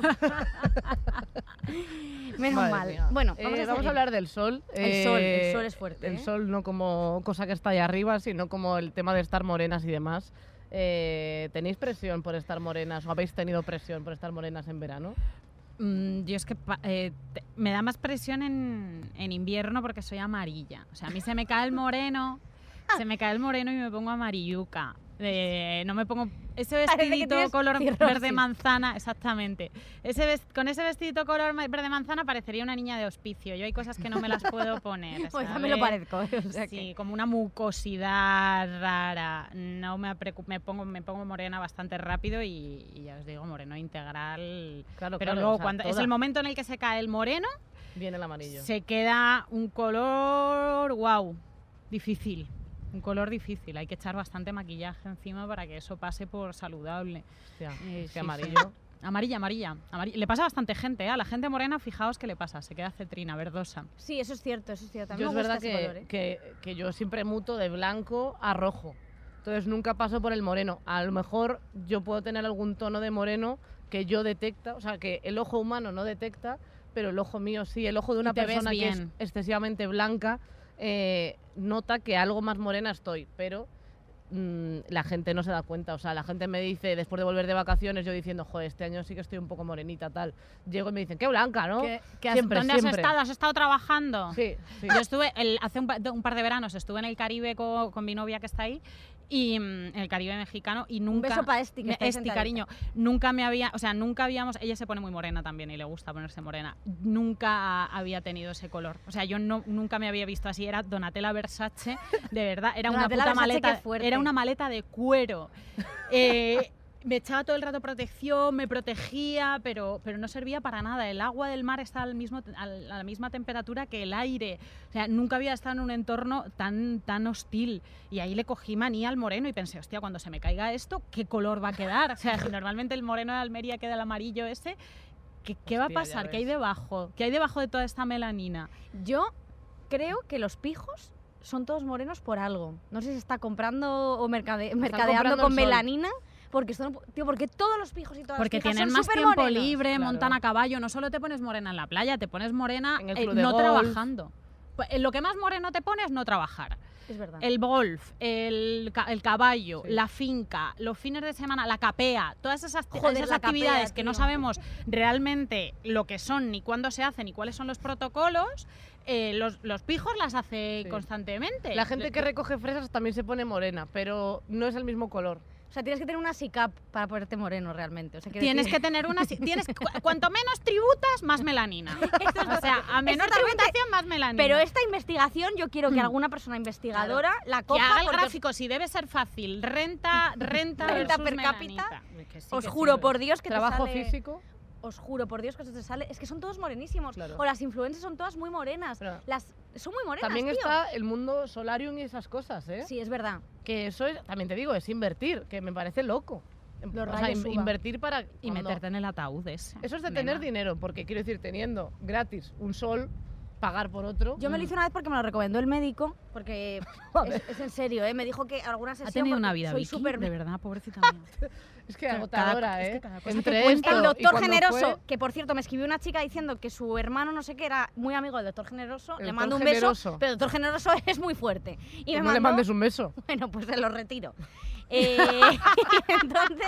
Menos Madre mal. mía. Bueno, Eh, vamos, a, vamos a seguir. hablar del sol. El sol, el Eh, sol es fuerte, El ¿eh? sol no como cosa que está ahí arriba, sino como el tema de estar morenas y demás. Eh, ¿Tenéis presión por estar morenas o habéis tenido presión por estar morenas en verano? mm, yo es que pa- eh, te- me da más presión en, en invierno porque soy amarilla. O sea, a mí se me cae el moreno, se me cae el moreno y me pongo amarilluca. Eh, no me pongo ese vestidito color verde manzana, exactamente. Ese con ese vestidito color verde manzana parecería una niña de hospicio. Yo hay cosas que no me las puedo poner. Pues también lo parezco. O sea Sí, que- como una mucosidad rara. No me me pongo me pongo morena bastante rápido y, y ya os digo moreno integral. Claro, Pero claro, luego o sea, cuando es el momento en el que se cae el moreno, Viene el amarillo. se queda un color wow, difícil. Un color difícil, hay que echar bastante maquillaje encima para que eso pase por saludable. Hostia, Eh, es que sí. amarillo. Amarilla, amarilla, amarilla. Le pasa a bastante gente, ¿eh? A la gente morena, fijaos qué le pasa, se queda cetrina, verdosa. Sí, eso es cierto, eso es cierto. Yo me es gusta verdad ese que, color, ¿eh? que, que yo siempre muto de blanco a rojo. Entonces nunca paso por el moreno. A lo mejor yo puedo tener algún tono de moreno que yo detecta, o sea, que el ojo humano no detecta, pero el ojo mío sí. El ojo de una persona que es bien. excesivamente blanca eh, nota que algo más morena estoy, pero mm, la gente no se da cuenta. O sea, la gente me dice, después de volver de vacaciones, yo diciendo, joder, este año sí que estoy un poco morenita, tal. Llego y me dicen, qué blanca, ¿no? ¿Qué- qué has- Siempre, ¿Dónde has estado? ¿Has estado trabajando? Sí, sí. Yo estuve, el- hace un, pa- un par de veranos, estuve en el Caribe co- con, mi novia que está ahí y mm, en el Caribe mexicano y Un nunca beso para Esti, que Esti, cariño, nunca me había, o sea, nunca habíamos, ella se pone muy morena también y le gusta ponerse morena. Nunca había tenido ese color. O sea, yo no, nunca me había visto así. Era Donatella Versace, de verdad. Era una puta Versace, maleta. Era una maleta de cuero. Eh, me echaba todo el rato protección, me protegía, pero, pero no servía para nada. El agua del mar está al mismo, a la misma temperatura que el aire. O sea, nunca había estado en un entorno tan, tan hostil. Y ahí le cogí manía al moreno y pensé, hostia, cuando se me caiga esto, ¿qué color va a quedar? O sea, si normalmente el moreno de Almería queda el amarillo ese, ¿qué, qué va a pasar? ¿Qué hay debajo? ¿Qué hay debajo de toda esta melanina? Yo creo que los pijos son todos morenos por algo. No sé si se está comprando o mercade- mercadeando comprando con el sol. Porque son, tío, porque todos los pijos y todas Porque las pijas tienen son más tiempo libre, Claro. montan a caballo. No solo te pones morena en la playa, te pones morena En el eh, club de no golf. trabajando. Pues, eh, Lo que más moreno te pone es no trabajar. Es verdad. El golf, el, el caballo, Sí. la finca, los fines de semana, la capea, todas esas, Joder, esas capea, actividades que no sabemos realmente lo que son, ni cuándo se hacen, ni cuáles son los protocolos, eh, los, los pijos las hace Sí. constantemente. La gente que recoge fresas también se pone morena, pero no es el mismo color. O sea, tienes que tener una SICAP para ponerte moreno realmente. O sea, quiero Tienes decir- que tener una... Tienes, cu- cuanto menos tributas, más melanina. O sea, a menor tributación, más melanina. Pero esta investigación yo quiero que Mm. alguna persona investigadora la que coja haga el porque gráfico, si debe ser fácil, renta, renta, Renta versus per cápita. Que sí, os que juro sí. por Dios que te Trabajo sale- físico. Os juro por Dios que eso te sale. Es que son todos morenísimos. Claro. O las influencers son todas muy morenas. Las son muy morenas. También tío. está el mundo solarium y esas cosas, ¿eh? Sí, es verdad. Que eso es, también te digo, es invertir, que me parece loco. Los o sea, in- invertir para Y cuando- meterte en el ataúd ese. Eso es de nena. tener dinero, porque quiero decir, teniendo gratis un sol, pagar por otro. Yo me lo Mm. hice una vez porque me lo recomendó el médico, porque es, es en serio, ¿eh? me dijo que alguna Ha sesión... tenido una vida soy Vicky, de verdad, pobrecita mía. Es que Cada- agotadora, es ¿eh? que cada cosa que Entre cuenta. esto El doctor Generoso, fue- que por cierto me escribió una chica diciendo que su hermano no sé qué era muy amigo del doctor Generoso, El le doctor mando un Generoso. beso, pero el doctor Generoso es muy fuerte. Y me pues no le mandes un beso. Bueno, pues se lo retiro. Eh, entonces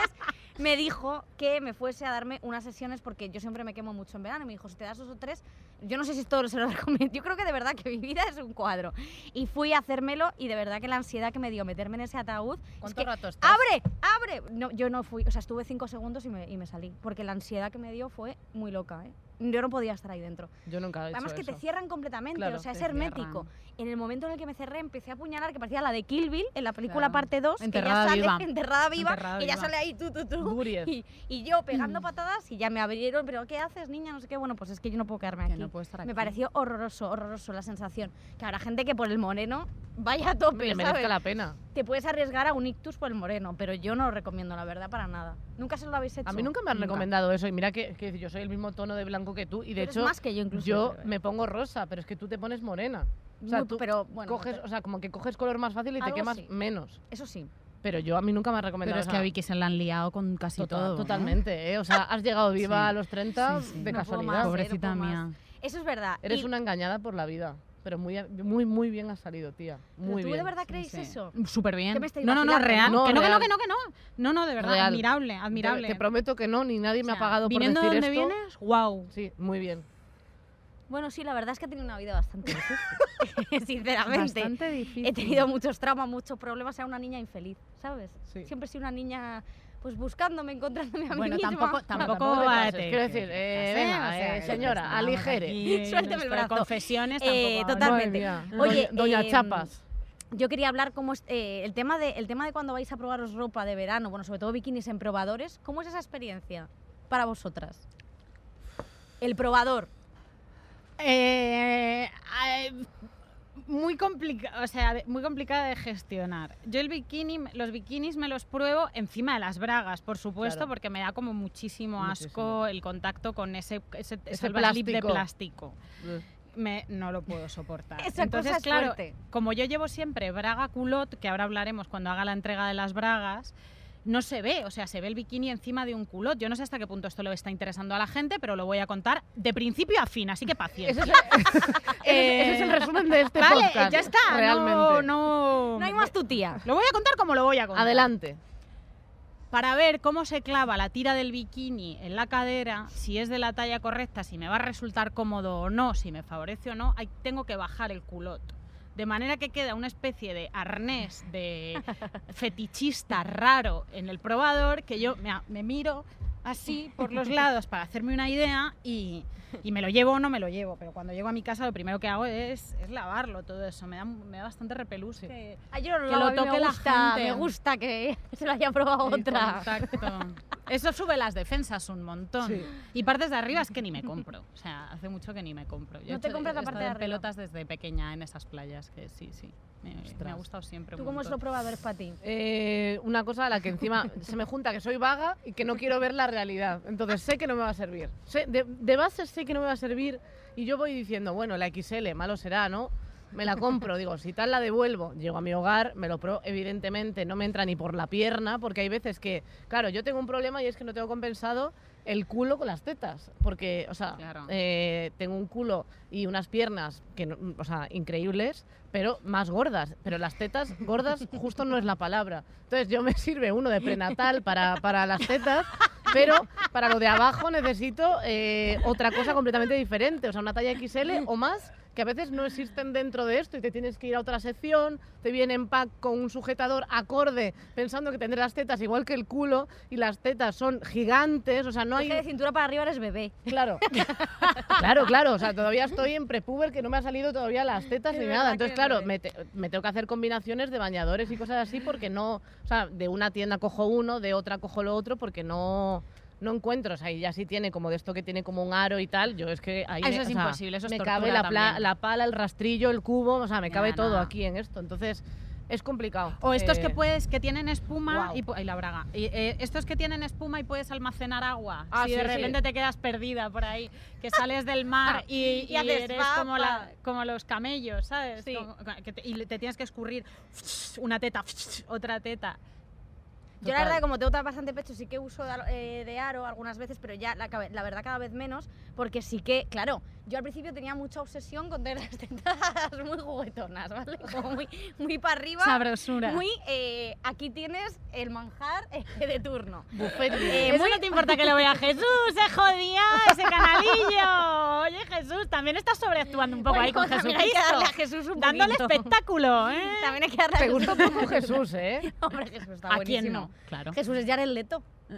me dijo que me fuese a darme unas sesiones porque yo siempre me quemo mucho en verano. Y me dijo, si te das dos o tres, yo no sé si todo se lo recomiendo. Yo creo que de verdad que mi vida es un cuadro. Y fui a hacérmelo y de verdad que la ansiedad que me dio meterme en ese ataúd... es ¿Cuánto que, rato estás? ¡Abre! ¡Abre! No, yo no fui, o sea, estuve cinco segundos y me, y me salí. Porque la ansiedad que me dio fue muy loca, ¿eh? Yo no podía estar ahí dentro. Yo nunca he hecho Además que te cierran completamente, Claro, o sea, es hermético. En el momento en el que me cerré, empecé a apuñalar, que parecía la de Kill Bill, en la película Claro. parte 2, Enterrada que viva. sale enterrada viva, Enterrada y ella viva. sale ahí, tú, tú, tú. Y, y yo pegando patadas y ya me abrieron, pero ¿qué haces, niña? No sé qué. Bueno, pues es que yo no puedo quedarme Que aquí. no puedo estar Me aquí. pareció horroroso, horroroso la sensación. Que habrá gente que por el moreno vaya a tope, Le merezca la pena. Te puedes arriesgar a un ictus por el moreno, pero yo no lo recomiendo, la verdad, para nada. ¿Nunca se lo habéis hecho? A mí nunca me han Nunca. recomendado eso. Y mira que, que yo soy el mismo tono de blanco que tú. Y de hecho, más que yo incluso. yo ¿eh? me pongo rosa, pero es que tú te pones morena. O sea, tú pero bueno, coges, o sea, como que coges color más fácil y te quemas sí. menos. eso sí. Pero yo a mí nunca me han recomendado Pero es que a Vicky se la han liado con casi Total- todo. ¿no? Totalmente, ¿eh? O sea, has llegado viva Sí. a los 30 Sí, sí. de No casualidad. más, ¿eh? Pobrecita mía. Eso es verdad. Eres Y- una engañada por la vida. Pero muy, muy, muy bien has salido, tía. ¿Pero Muy tú bien. de verdad creéis sí. eso? Súper bien. ¿Qué me estáis No, no, no, real. No, que no, que real. no, que no, que no. No, no, de verdad, Real. admirable, admirable. Te, prometo que no, ni nadie me ha pagado por viniendo decir donde esto. vienes, wow. Sí, muy bien. Bueno, sí, la verdad es que he tenido una vida bastante difícil. Sinceramente. Bastante difícil. He tenido muchos traumas, muchos problemas. Era una niña infeliz, ¿sabes? Sí. Siempre he sido una niña, pues buscándome, encontrándome a Bueno, mí misma. tampoco, No, tampoco tampoco te va a pases. te- Quiero decir, eh, venga, pases, o sea, eh, señora, aligere. aquí, Suélteme el brazo. confesiones Eh, tampoco. totalmente. Mía. Oye, Doña, Doña em, Chapas. Yo quería hablar cómo es eh, el tema de el tema de cuando vais a probaros ropa de verano, bueno, sobre todo bikinis en probadores. ¿Cómo es esa experiencia para vosotras? El probador. Eh, eh, muy complicada, o sea, muy complicada de gestionar. Yo el bikini, los bikinis me los pruebo encima de las bragas, por supuesto, Claro. porque me da como muchísimo asco el contacto con ese, ese, Ese de plástico. Me, no lo puedo soportar. Esa Entonces, cosa es claro, fuerte. como yo llevo siempre braga culot, que ahora hablaremos cuando haga la entrega de las bragas, no se ve, o sea, se ve el bikini encima de un culot. Yo no sé hasta qué punto esto le está interesando a la gente, pero lo voy a contar de principio a fin, así que paciencia. Ese es, ese- ese es el resumen de este vale, podcast. ya está. Realmente. No, no, No hay más tu tía. Lo voy a contar como lo voy a contar. Adelante. Para ver cómo se clava la tira del bikini en la cadera, si es de la talla correcta, si me va a resultar cómodo o no, si me favorece o no, hay- tengo que bajar el culot de manera que queda una especie de arnés de fetichista raro en el probador que yo me, miro así por los lados para hacerme una idea y, y me lo llevo o no me lo llevo. Pero cuando llego a mi casa lo primero que hago es, es lavarlo todo eso. Me da, me da bastante repelús. Que, Ay, yo no que lo, toque me la gusta, gente. Me gusta que se lo haya probado el otra. contacto. Eso sube las defensas un montón. Sí. Y partes de arriba es que ni me compro. O sea, hace mucho que ni me compro. Yo ¿No he te compras la parte de pelotas desde pequeña en esas playas, que sí, sí. Me, me ha gustado siempre. ¿Tú un cómo es los probadores para ti? Eh, una cosa a la que encima se me junta que soy vaga y que no quiero ver la realidad. Entonces sé que no me va a servir. Sé- de, de base sé que no me va a servir y yo voy diciendo, bueno, la XL, malo será, ¿no? Me la compro, digo, si tal la devuelvo, llego a mi hogar, me lo pruebo, evidentemente no me entra ni por la pierna, porque hay veces que, claro, yo tengo un problema y es que no tengo compensado el culo con las tetas, porque, o sea, Claro. eh, tengo un culo y unas piernas que, no- o sea, increíbles, pero más gordas. Pero las tetas gordas justo no es la palabra. Entonces yo me sirve uno de prenatal para, para las tetas, pero para lo de abajo necesito eh, otra cosa completamente diferente. O sea, una talla XL o más que a veces no existen dentro de esto y te tienes que ir a otra sección, te viene en pack con un sujetador acorde pensando que tendrás tetas igual que el culo y las tetas son gigantes, o sea, no hay... de cintura para arriba eres bebé. Claro. claro, claro. O sea, todavía estoy en prepuber que no me ha salido todavía las tetas ni nada. Entonces, es claro, me, te- me tengo que hacer combinaciones de bañadores y cosas así porque no. O sea, de una tienda cojo uno, de otra cojo lo otro porque no. No encuentro, o sea, y ya sí tiene como de esto que tiene como un aro y tal, yo es que ahí Eso me, es o sea, imposible, eso es me cabe la, pla- la pala, el rastrillo, el cubo, o sea, me cabe todo aquí en esto, entonces es complicado. O estos que Eh, puedes, que tienen espuma y, ay, la braga. Y, eh, estos que tienen espuma y puedes almacenar agua. Ah, si sí, de sí. repente te quedas perdida por ahí, que sales del mar y, Y haces eres como, la- papa. como los camellos, ¿sabes? Sí. Como- que te- y te tienes que escurrir una teta, otra teta. Yo la verdad, como tengo tan bastante pecho, sí que uso de, aro- eh, de aro algunas veces, pero ya la, la verdad cada vez menos, porque sí que, claro, yo al principio tenía mucha obsesión con tener las tetas muy juguetonas, ¿vale? Como muy, muy para arriba, Sabrosura. muy, eh, aquí tienes el manjar eh, de turno. buffet. Eh, Eso muy- no te importa que lo vea Jesús, se jodía ese canalillo. Oye, Jesús, también estás sobreactuando un poco ahí Bueno, con también hay que darle a Jesús un Dándole poquito. espectáculo, ¿eh? También hay que darle a Te Jesús gusta un poco Jesús, ¿eh? Hombre, Jesús está ¿A buenísimo. quién no? Claro. Jesús es Jared Leto.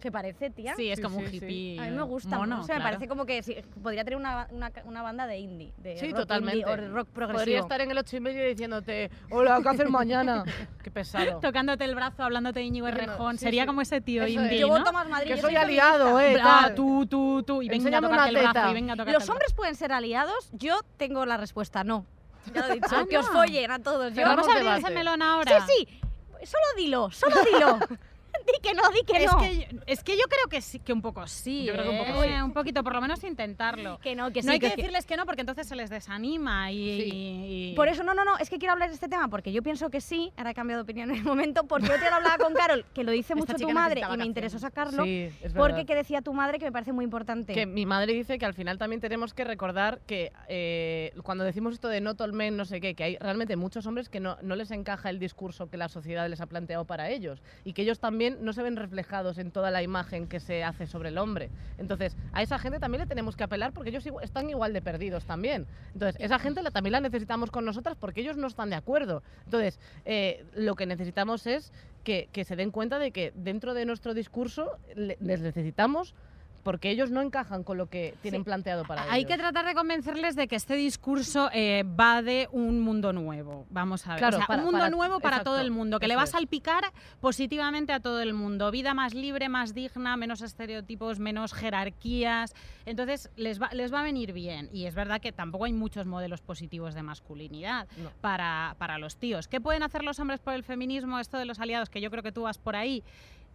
¿Qué parece, tía? Sí, es Sí, como un sí, sí. hippie. A mí me gusta, mono, o sea, me claro. parece como que sí, podría tener una, una, una banda de indie, de Sí, rock totalmente. indie o de rock progresivo. Podría estar en el ocho y medio diciéndote, hola, ¿qué haces mañana? Qué pesado. Tocándote el brazo, hablándote de Íñigo Errejón. sí, Sería sí. como ese tío Eso es. indie, Yo ¿no? voto más Madrid. Que yo soy feminista. aliado, eh. Ah, tú, tú, tú. Y venga a tocarte el brazo. Y venga a tocarte ¿Los hombres pueden ser aliados? Yo tengo la respuesta, no. Ya lo he dicho, Ah, que os no. follen a todos. Yo, Vamos a abrir debate. ese melón ahora. sí, sí, solo dilo, solo dilo. di que no, di que es, no. que, es que yo creo que sí, que un poco sí. Yo creo que un poco ¿eh? sí. Un poquito, por lo menos intentarlo. Que no, que sí. no hay que es que- decirles que no, porque entonces se les desanima y. Sí. y- Por eso, no, no, no, es que quiero hablar de este tema porque yo pienso que sí, ahora he cambiado de opinión en el momento, porque yo te lo hablaba con Carol, que lo dice mucho tu madre y me interesó sacarlo, Sí, es porque que decía tu madre que me parece muy importante. Que mi madre dice que al final también tenemos que recordar que eh, cuando decimos esto de no tolmen, no sé qué, que hay realmente muchos hombres que no, no les encaja el discurso que la sociedad les ha planteado para ellos y que ellos también no se ven reflejados en toda la imagen que se hace sobre el hombre. Entonces, a esa gente también le tenemos que apelar porque ellos están igual de perdidos también. Entonces, esa gente la, también la necesitamos con nosotras porque ellos no están de acuerdo. Entonces, eh, lo que necesitamos es que, que se den cuenta de que dentro de nuestro discurso le- les necesitamos porque ellos no encajan con lo que tienen Sí. planteado para Hay ellos. que tratar de convencerles de que este discurso eh, va de un mundo nuevo. Vamos a ver. Claro, O sea, para- un mundo para- nuevo para todo el mundo, que le va a salpicar positivamente a todo el mundo. Vida más libre, más digna, menos estereotipos, menos jerarquías. Entonces, les va, les va a venir bien. Y es verdad que tampoco hay muchos modelos positivos de masculinidad No. para, para los tíos. ¿Qué pueden hacer los hombres por el feminismo? Esto de los aliados, que yo creo que tú vas por ahí.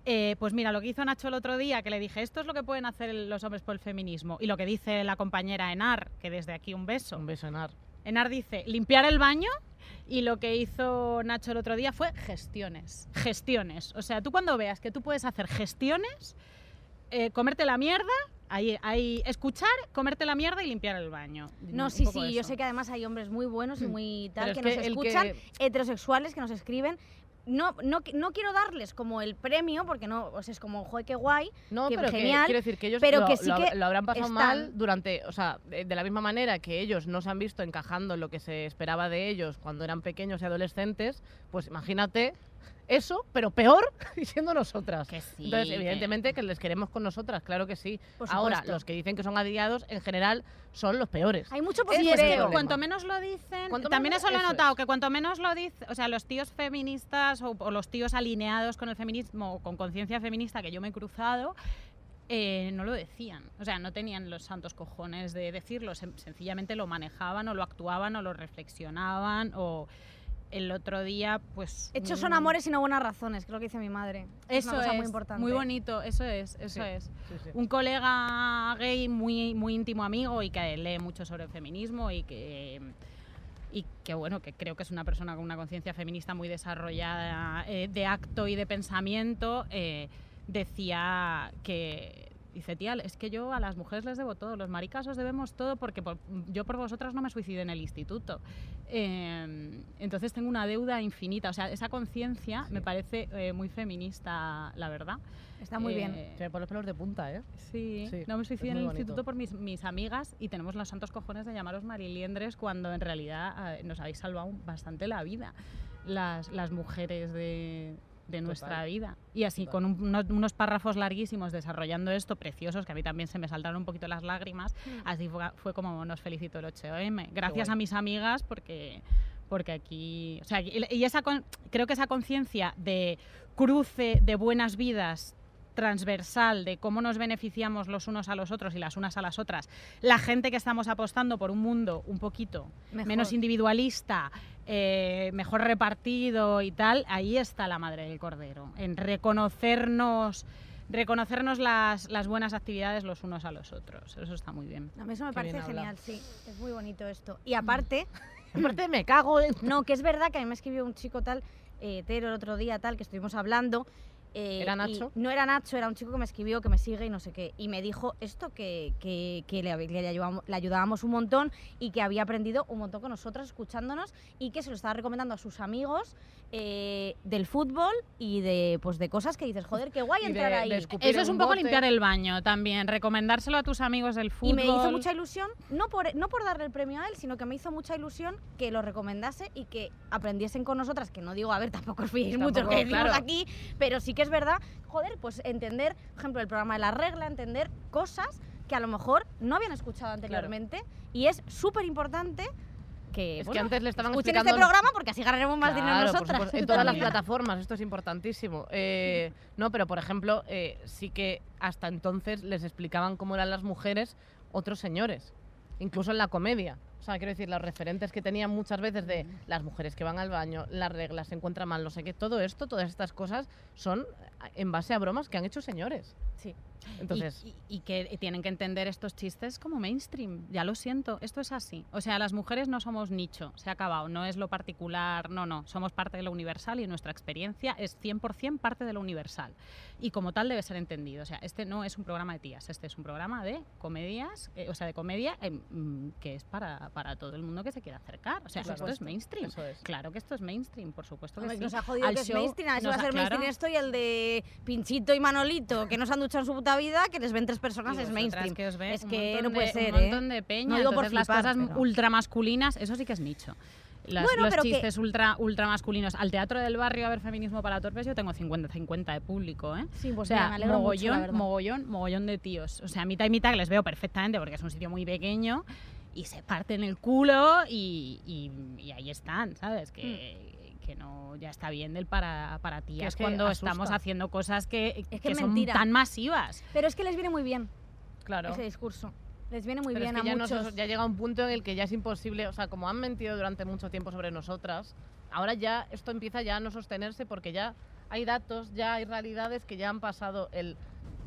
Eh, pues mira, lo que hizo Nacho el otro día, que le dije, esto es lo que pueden hacer los hombres por el feminismo. Y lo que dice la compañera Enar, que desde aquí un beso. Un beso, Enar. Enar dice, limpiar el baño. Y lo que hizo Nacho el otro día fue gestiones. Gestiones. O sea, tú cuando veas que tú puedes hacer gestiones, eh, comerte la mierda, ahí, ahí, escuchar, comerte la mierda y limpiar el baño. No, sí, sí, yo sé que además hay hombres muy buenos y muy tal que es nos escuchan, que- heterosexuales que nos escriben, no, no, no quiero darles como el premio, porque no, o sea, es como, joder, qué guay, No, que pero que genial, quiero decir que ellos pero lo, que sí lo- que lo habrán pasado están- mal durante, o sea, de, de la misma manera que ellos no se han visto encajando en lo que se esperaba de ellos cuando eran pequeños y adolescentes, pues imagínate eso, pero peor y siendo nosotras. Que sí, Entonces, evidentemente que les queremos con nosotras, claro que sí. Por Ahora, los que dicen que son adiados, en general, son los peores. Hay mucho es que problema. cuanto menos lo dicen, Cuanto también menos- eso lo he notado, es. que cuanto menos lo dicen, o sea, los tíos feministas o, o los tíos alineados con el feminismo, con conciencia feminista que yo me he cruzado, eh, no lo decían. O sea, no tenían los santos cojones de decirlo, sen- sencillamente lo manejaban o lo actuaban o lo reflexionaban o el otro día, pues... Hechos son un- amores y no buenas razones, lo que dice mi madre. es Eso una cosa es, muy importante. muy bonito, eso es, eso Sí. es. Sí, sí. un colega gay muy, muy íntimo amigo y que lee mucho sobre el feminismo y que y que bueno que creo que es una persona con una conciencia feminista muy desarrollada eh, de acto y de pensamiento eh, decía que dice tía es que yo a las mujeres les debo todo los maricas os debemos todo porque por- yo por vosotras no me suicidé en el instituto Eh, entonces tengo una deuda infinita o sea esa conciencia me parece eh, muy feminista la verdad Está muy bien. Eh, Se me ponen los pelos de punta, ¿eh? Sí, Sí, no me suicidé en el bonito. instituto por mis, mis amigas y tenemos los santos cojones de llamaros mariliendres cuando en realidad eh, nos habéis salvado bastante la vida, las, las mujeres de, de nuestra Total. vida. Y así, Total. con un- unos, unos párrafos larguísimos desarrollando esto, preciosos, que a mí también se me saltaron un poquito las lágrimas, así fue, fue como nos felicitó el 8M. Gracias a mis amigas porque... Porque aquí, o sea, y y esa con- creo que esa conciencia de cruce de buenas vidas transversal de cómo nos beneficiamos los unos a los otros y las unas a las otras, la gente que estamos apostando por un mundo un poquito Mejor. menos individualista, eh, mejor repartido y tal, ahí está la madre del cordero, en reconocernos, reconocernos las, las buenas actividades los unos a los otros. Eso está muy bien. A mí eso me Qué parece genial, sí. Es muy bonito esto. Y aparte, Aparte, me cago en... no, que es verdad que a mí me escribió un chico tal, eh, Tero, el otro día tal, que estuvimos hablando. Eh, ¿Era y Nacho? no era Nacho, era un chico que me escribió, que me sigue y no sé qué. Y me dijo esto que, que, que le, ayudábamos, le ayudábamos un montón y que había aprendido un montón con nosotras escuchándonos y que se lo estaba recomendando a sus amigos eh, del fútbol y de, pues, de cosas que dices, joder, qué guay Y de- entrar ahí. de Eso es un un poco bote. limpiar el baño también, recomendárselo a tus amigos del fútbol. Y me hizo mucha ilusión, no por, no por darle el premio a él, sino que me hizo mucha ilusión que lo recomendase y que aprendiesen con nosotras, que no digo, a ver, tampoco os fiéis mucho que decimos claro. aquí, pero sí que es verdad, joder, pues entender, por ejemplo, el programa de la regla, entender cosas que a lo mejor no habían escuchado anteriormente y es súper importante que, Es que bueno, antes le estaban escuchen explicando... este programa porque así ganaremos más dinero por nosotras. en todas las plataformas, esto es importantísimo. Eh, no, pero por ejemplo, eh, sí que hasta entonces les explicaban cómo eran las mujeres otros señores, incluso en la comedia. Sea, quiero decir, los referentes que tenían muchas veces de las mujeres que van al baño, las reglas, se encuentran mal, no sé qué, todo esto, todas estas cosas son en base a bromas que han hecho señores. Sí. Entonces, y, y- y que tienen que entender estos chistes como mainstream. Ya lo siento, esto es así. O sea, las mujeres no somos nicho, se ha acabado, no es lo particular, no, no, somos parte de lo universal y nuestra experiencia es 100% parte de lo universal. Y como tal debe ser entendido. O sea, este no es un programa de tías, este es un programa de comedias, eh, o sea, de comedia eh, mm, que es para, para todo el mundo que se quiera acercar. O sea, esto es mainstream. es. Claro que esto es mainstream, por supuesto que Hombre, sí. Nos ha jodido Al que es show mainstream, a ver si nos va a ser claro. mainstream esto y el de Pinchito y Manolito, que no se han duchado en su puta vida, que les ven tres personas, es mainstream. que os es un que no puede de- ser, un ¿eh? montón de peña. No digo por Entonces, las flipar, cosas pero- ultramasculinas, eso sí que es nicho. Las- Bueno, los pero que- chistes ultra, ultra masculinos. Al teatro del barrio a ver feminismo para torpes yo tengo 50-50 de público, ¿eh? Sí, pues o sea, me alegro mucho, mogollón, mogollón, mogollón de tíos. O sea, mitad y mitad que les veo perfectamente porque es un sitio muy pequeño y se parten el culo y, y- y ahí están, ¿sabes? Que, que no ya está bien del para, para tías es cuando asusta. estamos haciendo cosas que, Es que son tan masivas. Pero es que les viene muy bien claro. ese discurso. Les viene muy Pero es bien que a ya, muchos. nos- ya llega un punto en el que ya es imposible, o sea, como han mentido durante mucho tiempo sobre nosotras, ahora ya esto empieza ya a no sostenerse porque ya hay datos, ya hay realidades que ya han pasado el,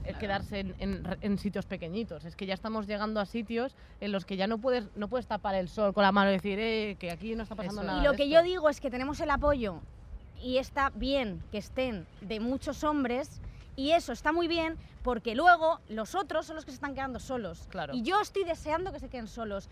el quedarse en, en en sitios pequeñitos. Es que ya estamos llegando a sitios en los que ya no puedes, no puedes tapar el sol con la mano y decir eh, que aquí no está pasando Eso nada. Y lo que esto. yo digo es que tenemos el apoyo y está bien que estén de muchos hombres y eso está muy bien porque luego los otros son los que se están quedando solos. Claro. Y yo estoy deseando que se queden solos,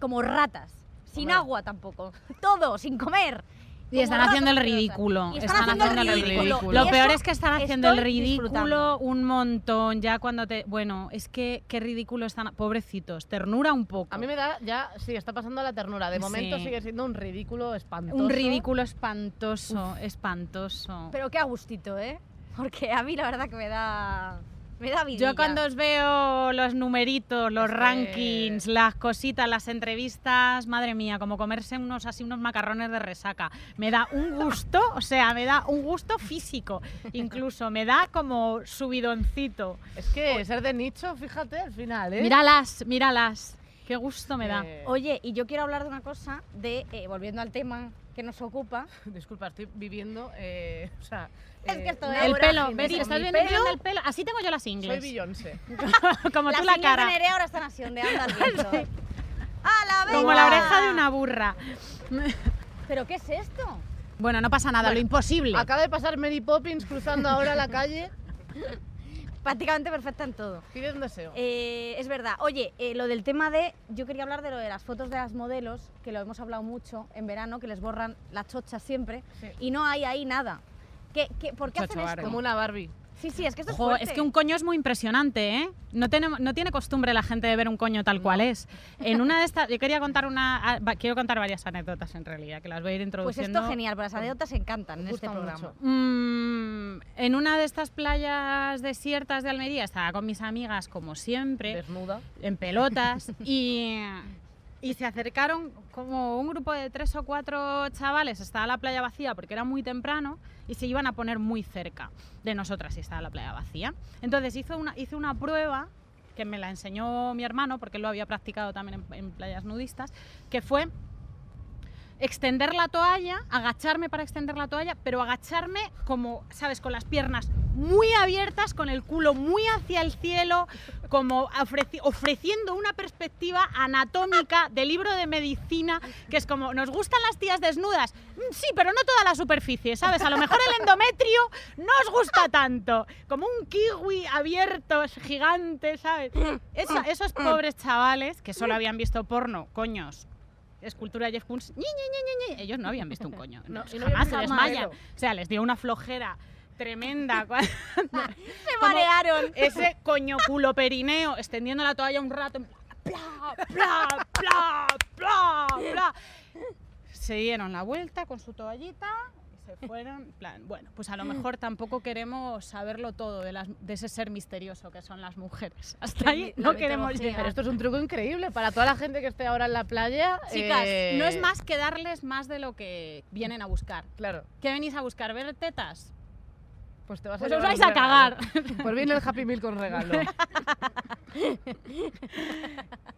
como ratas, sin Hombre. agua tampoco, todo, sin comer. Y están haciendo el ridículo. Están haciendo el ridículo. Lo peor es que están haciendo el ridículo un montón. Ya cuando te. Bueno, es que qué ridículo están. Pobrecitos. Ternura un poco. A mí me da ya, sí, está pasando la ternura. De momento Sí. sigue siendo un ridículo espantoso. Un ridículo espantoso. Espantoso. Pero qué a gustito, ¿eh? Porque a mí la verdad que me da. Me da vidilla. Yo cuando os veo los numeritos, los rankings, las cositas, las entrevistas, madre mía, como comerse unos así unos macarrones de resaca. Me da un gusto, o sea, me da un gusto físico, incluso me da como subidoncito. Es que ser de nicho, fíjate, al final, ¿eh? Míralas, míralas. Qué gusto me da. Eh, Oye, y yo quiero hablar de una cosa, de eh, volviendo al tema que nos ocupa. Disculpa, estoy viviendo, eh, o sea... Es que esto es- El pelo, ¿ves? ¿Estás viendo pelo. el pelo? Así tengo yo las Soy ingles. Beyoncé. como tú la cara. ahora están así, ondeando al viento. ¡A la Como la oreja de una burra. ¿Pero qué es esto? Bueno, no pasa nada, Bueno, lo imposible. Acaba de pasar Mary Poppins cruzando ahora la calle. Prácticamente perfecta en todo. Pide un deseo. Eh, es verdad. Oye, eh, lo del tema de. Yo quería hablar de lo de las fotos de las modelos, que lo hemos hablado mucho en verano, que les borran las chochas siempre. Sí. Y no hay ahí nada. ¿Qué, qué, por qué hacen esto? Como una Barbie. Sí, sí, es que esto es Jo, fuerte. es que un coño es muy impresionante, ¿eh? No, tenemos, no tiene costumbre la gente de ver un coño tal cual es. En una de estas, yo quería contar una, ah, quiero contar varias anécdotas en realidad, que las voy a ir Pues introduciendo. esto genial, pero las anécdotas encantan en este programa. Mm, en una de estas playas desiertas de Almería estaba con mis amigas, como siempre, Desnuda. en pelotas, y, y se acercaron como un grupo de tres o cuatro chavales, estaba la playa vacía porque era muy temprano, y se iban a poner muy cerca de nosotras y estaba la playa vacía. Entonces hizo una, hice una prueba que me la enseñó mi hermano, porque él lo había practicado también en, en playas nudistas, que fue extender la toalla, agacharme para extender la toalla, pero agacharme como, ¿sabes? Con las piernas muy abiertas, con el culo muy hacia el cielo, como ofreci- ofreciendo una perspectiva anatómica de libro de medicina, que es como, ¿nos gustan las tías desnudas? Mm, Sí, pero no toda la superficie, ¿sabes? A lo mejor el endometrio no os gusta tanto, como un kiwi abierto, gigante, ¿sabes? Esos pobres chavales que solo habían visto porno, coños, escultura de Jeff Koons, ñi, ñi, ñi, ellos no habían visto un coño, No, no, jamás se desmayan. O sea, les dio una flojera tremenda. Se marearon. Ese coño culo perineo extendiendo la toalla un rato. Se dieron la vuelta con su toallita se fueron. plan, bueno, pues a lo mejor tampoco queremos saberlo todo de, las, de ese ser misterioso que son las mujeres. Hasta ahí no queremos llegar. Pero esto es un truco increíble para toda la gente que esté ahora en la playa. Chicas, eh, no es más que darles más de lo que vienen a buscar. Claro, ¿Qué venís a buscar? ¿Ver tetas? Pues te vas Pues a os vais a cagar. Pues viene el Happy Meal con regalo.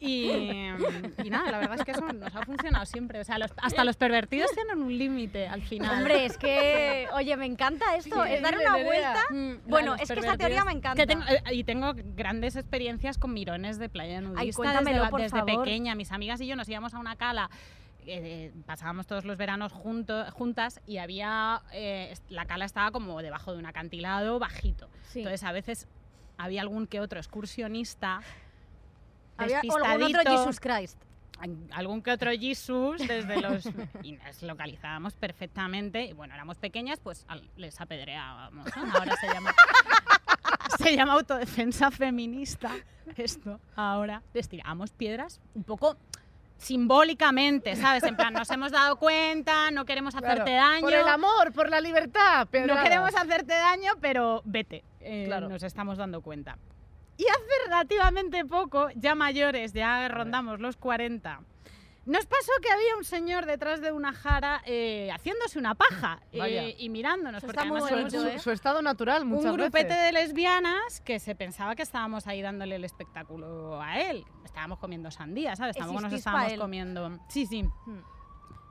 Y, y nada, la verdad es que eso nos ha funcionado siempre. O sea, los- hasta los pervertidos tienen un límite al final. Hombre, es que, oye, me encanta esto, es dar una vuelta. Mm, Bueno, es que esta pervertidos- teoría me encanta. Que tengo- eh, y tengo grandes experiencias con mirones de playa nudista cuéntamelo, desde, por desde favor. pequeña. Mis amigas y yo nos íbamos a una cala. Eh, pasábamos todos los veranos junto- juntas y había eh, la cala estaba como debajo de un acantilado bajito. Sí. Entonces a veces había algún que otro excursionista Había algún otro Jesus Christ. algún que otro Jesus desde los y nos localizábamos perfectamente y bueno éramos pequeñas pues al- les apedreábamos ¿no? ahora se llama se llama autodefensa feminista esto ahora les tiramos piedras un poco simbólicamente sabes en plan nos hemos dado cuenta no queremos hacerte Claro, daño Por el amor, por la libertad. no queremos hacerte daño, pero vete. Eh, Claro. Nos estamos dando cuenta. Y hace relativamente poco, ya mayores, ya rondamos los 40, nos pasó que había un señor detrás de una jara eh, haciéndose una paja eh, y mirándonos. Porque está muy bonito, su- ¿eh? su estado natural, muchas un grupete veces. de lesbianas que se pensaba que estábamos ahí dándole el espectáculo a él. Estábamos comiendo sandía, ¿sabes? Tampoco nos estábamos comiendo... Sí, sí. Hmm.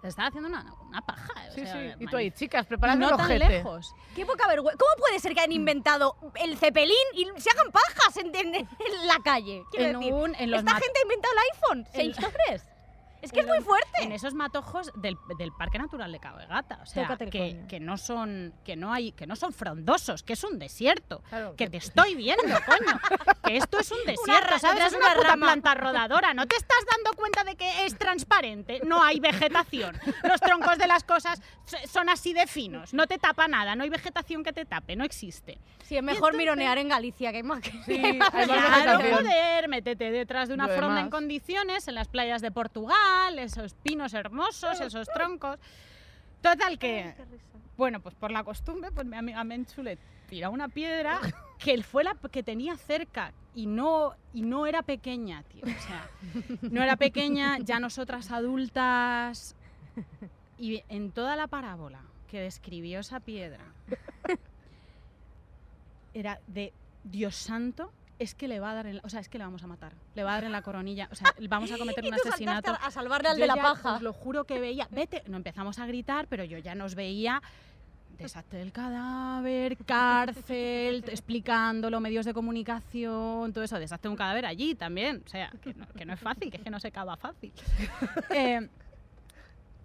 Se estaba haciendo una, una paja. o Sí, sea, sí. Y tú ahí, chicas, preparad no el tan lejos. Qué poca vergüenza. ¿Cómo puede ser que hayan inventado el cepelín y se hagan pajas en, en- en la calle? Quiero En decir, un- en los esta gente ha inventado el iPhone. En- ¿6 tú crees? Es que es muy fuerte. en esos matojos del, del Parque Natural de Cabo de Gata. O sea, que, no son, que no hay, que no son frondosos, que es un desierto. Claro, Que te estoy viendo, coño. Que esto es un desierto, ra- ¿sabes? Es una, una puta rama. planta rodadora. ¿No te estás dando cuenta de que es transparente? No hay vegetación. Los troncos de las cosas son así de finos. No te tapa nada. No hay vegetación que te tape. No existe. Sí, es mejor entonces- mironear en Galicia, que hay más que... Sí, hay más Claro, vegetación. joder, métete detrás de una Lo fronda en condiciones en las playas de Portugal, esos pinos hermosos, esos troncos. Total que, bueno, pues por la costumbre, pues mi amiga Menchu le tira una piedra que él fue la que tenía cerca y no, y no era pequeña, tío. O sea, no era pequeña, ya nosotras adultas. Y en toda la parábola que describió esa piedra, era de Dios santo, es que le va a dar, en la- o sea, es que le vamos a matar, le va a dar en la coronilla, o sea, vamos a cometer un asesinato. a salvarle al Yo de la ya, paja. Os lo juro que veía. Vete. No empezamos a gritar, pero yo ya nos veía. Desastre del cadáver, cárcel, explicándolo, medios de comunicación, todo eso. Desastre de un cadáver allí también. O sea, que no, que no es fácil, que es que no se cava fácil. Eh,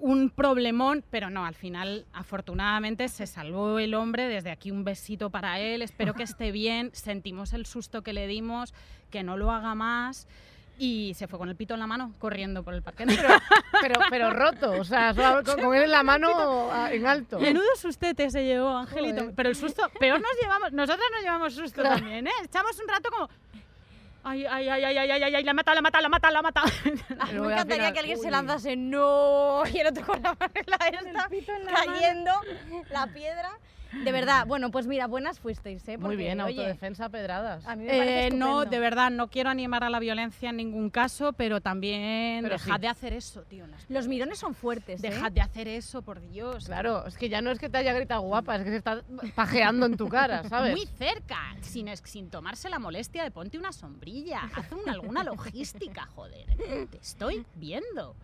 un problemón, pero no, al final, afortunadamente, se salvó el hombre. Desde aquí un besito para él. Espero que esté bien. Sentimos el susto que le dimos, que no lo haga más. Y se fue con el pito en la mano, corriendo por el parque. Pero, pero roto, o sea, con, con él en la mano en alto. Menudo sustete se llevó, Angelito. Joder. Pero el susto, peor nos llevamos, nosotras nos llevamos susto Claro. también, ¿eh? Echamos un rato como... Ay, ay, ay, ay, ay, ay, ay, ay, la ha matado, la ha matado, la ha matado, la ha matado. A mí Pero me encantaría final, que alguien se lanzase no y el otro con la la esta, cayendo la piedra. De verdad, bueno, pues mira, buenas fuisteis, ¿eh? Muy Porque, bien, oye, autodefensa pedradas. a mí me parece Eh, no, de verdad, no quiero animar a la violencia en ningún caso, pero también Pero dejad sí. de hacer eso, tío. Los mirones son fuertes, ¿eh? Dejad de hacer eso, por Dios. Claro, es que ya no es que te haya gritado guapa, es que se está pajeando en tu cara, ¿sabes? Muy cerca, sin, sin tomarse la molestia de ponte una sombrilla, haz una, alguna logística, joder. Te estoy viendo.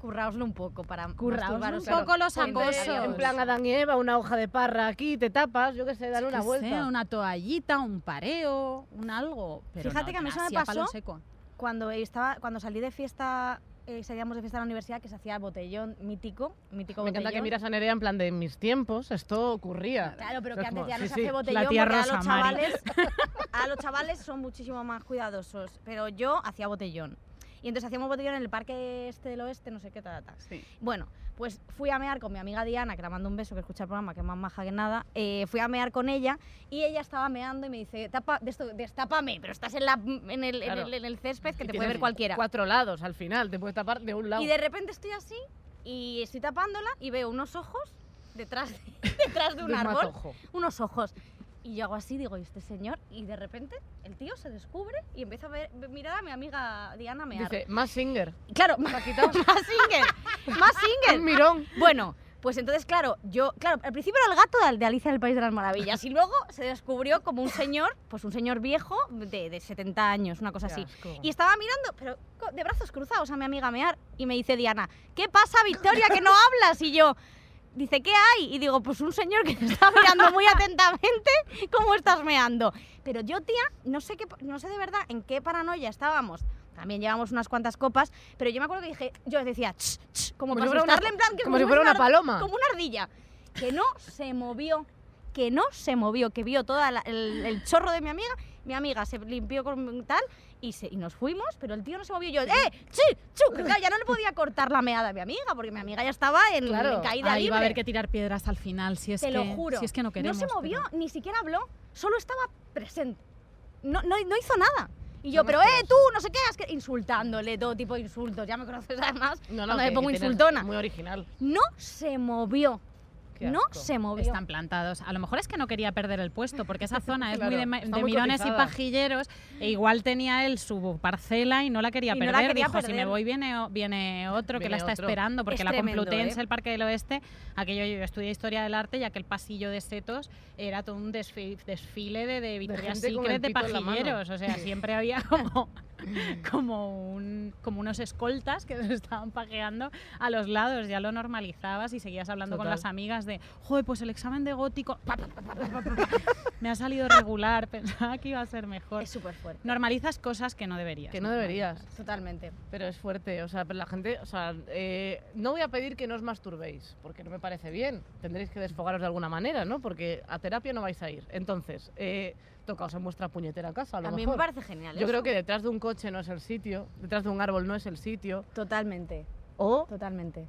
Curraoslo un poco para Curraos un poco los acosos. En plan Adán y Eva, una hoja de parra aquí, te tapas, yo qué sé, dale una Que vuelta. sea una toallita, un pareo, un algo. Pero Fíjate no, que a mí eso me pasó seco. Cuando, estaba, cuando salí de fiesta, eh, salíamos de fiesta a la universidad, que se hacía botellón mítico, mítico Me encanta que miras a Nerea en plan de en mis tiempos, esto ocurría. Claro, pero que antes como- ya no sí, se sí. hace botellón tía porque Rosa, a los chavales a los chavales son muchísimo más cuidadosos, pero yo hacía botellón. Y entonces hacíamos botellón en el parque este del oeste, no sé qué tal. Sí. Bueno, pues fui a mear con mi amiga Diana, que la mando un beso, que escucha el programa, que es más maja que nada. eh, fui a mear con ella y ella estaba meando y me dice, Tapa, destápame, pero estás en, la, en, el, en Claro. el- en el césped que Y te puede ver cualquiera. Cuatro lados al final, te puedes tapar de un lado. Y de repente estoy así y estoy tapándola y veo unos ojos detrás de, detrás de un De un árbol, matojo. unos ojos. Y yo hago así, digo, ¿y este señor? Y de repente el tío se descubre y empieza a ver, mirar a mi amiga Diana mear. Dice, más singer. claro, ¿Te más singer, más Un singer. mirón. Bueno, pues entonces, claro, yo, claro, al principio era el gato de, Alicia en el País de las Maravillas y luego se descubrió como un señor, pues un señor viejo de, de 70 años, una cosa Qué así. asco. Y estaba mirando, pero de brazos cruzados a mi amiga mear. Y me dice Diana, ¿qué pasa, Victoria, que no hablas? Y yo, dice, ¿qué hay? Y digo, pues un señor que te está mirando muy atentamente cómo estás meando. Pero yo, tía, no sé, qué, no sé de verdad en qué paranoia estábamos. También llevamos unas cuantas copas, pero yo me acuerdo que dije, yo decía, "Ch, ch", como, Como para si una- en plan que como si fuera una paloma. Como una ardilla. Que no se movió, que no se movió, que vio todo el, el chorro de mi amiga. Mi amiga se limpió con tal y, se, y nos fuimos, pero el tío no se movió. Yo, ¡eh! ¡Chi! ¡Chu! Que claro, ya no le podía cortar la meada a mi amiga, porque mi amiga ya estaba en, Claro. en caída Ahí libre. va a haber que tirar piedras al final, si es Te que, lo juro. Si es que no queremos. se movió, pero- ni siquiera habló, solo estaba presente. No, no, no hizo nada. Y yo, pero eh, tú, no sé qué, es que insultándole, todo tipo de insultos. Ya me conoces además, No, no, cuando que- me pongo insultona. Muy original. No se movió. Qué No asco. se movió. Están plantados. A lo mejor es que no quería perder el puesto, porque esa zona es muy de, de muy mirones y pajilleros, e igual tenía él su parcela y no la quería Y no la perder. quería Dijo, si me voy viene, o- viene otro que la está otro. esperando, porque Es la tremendo, Complutense, ¿eh? el Parque del Oeste, aquello yo estudié Historia del Arte, ya que el pasillo de setos era todo un desfi- desfile de, de Victoria's Secret de pajilleros. O sea, siempre había como... como, un, como unos escoltas que se estaban pajeando a los lados. Ya lo normalizabas y seguías hablando con Total. las amigas de, joder, pues el examen de gótico pa, pa, pa, me ha salido regular, pensaba que iba a ser mejor. Es súper fuerte. Normalizas cosas que no deberías. Que no deberías. Totalmente. Pero es fuerte, o sea, pero la gente, o sea, eh, no voy a pedir que no os masturbéis, porque no me parece bien. Tendréis que desfogaros de alguna manera, ¿no? Porque a terapia no vais a ir. Entonces, eh, tocaos en vuestra puñetera casa, a lo A mí me parece genial. Yo eso. creo que detrás de un coche no es el sitio, detrás de un árbol no es el sitio, Totalmente, o totalmente.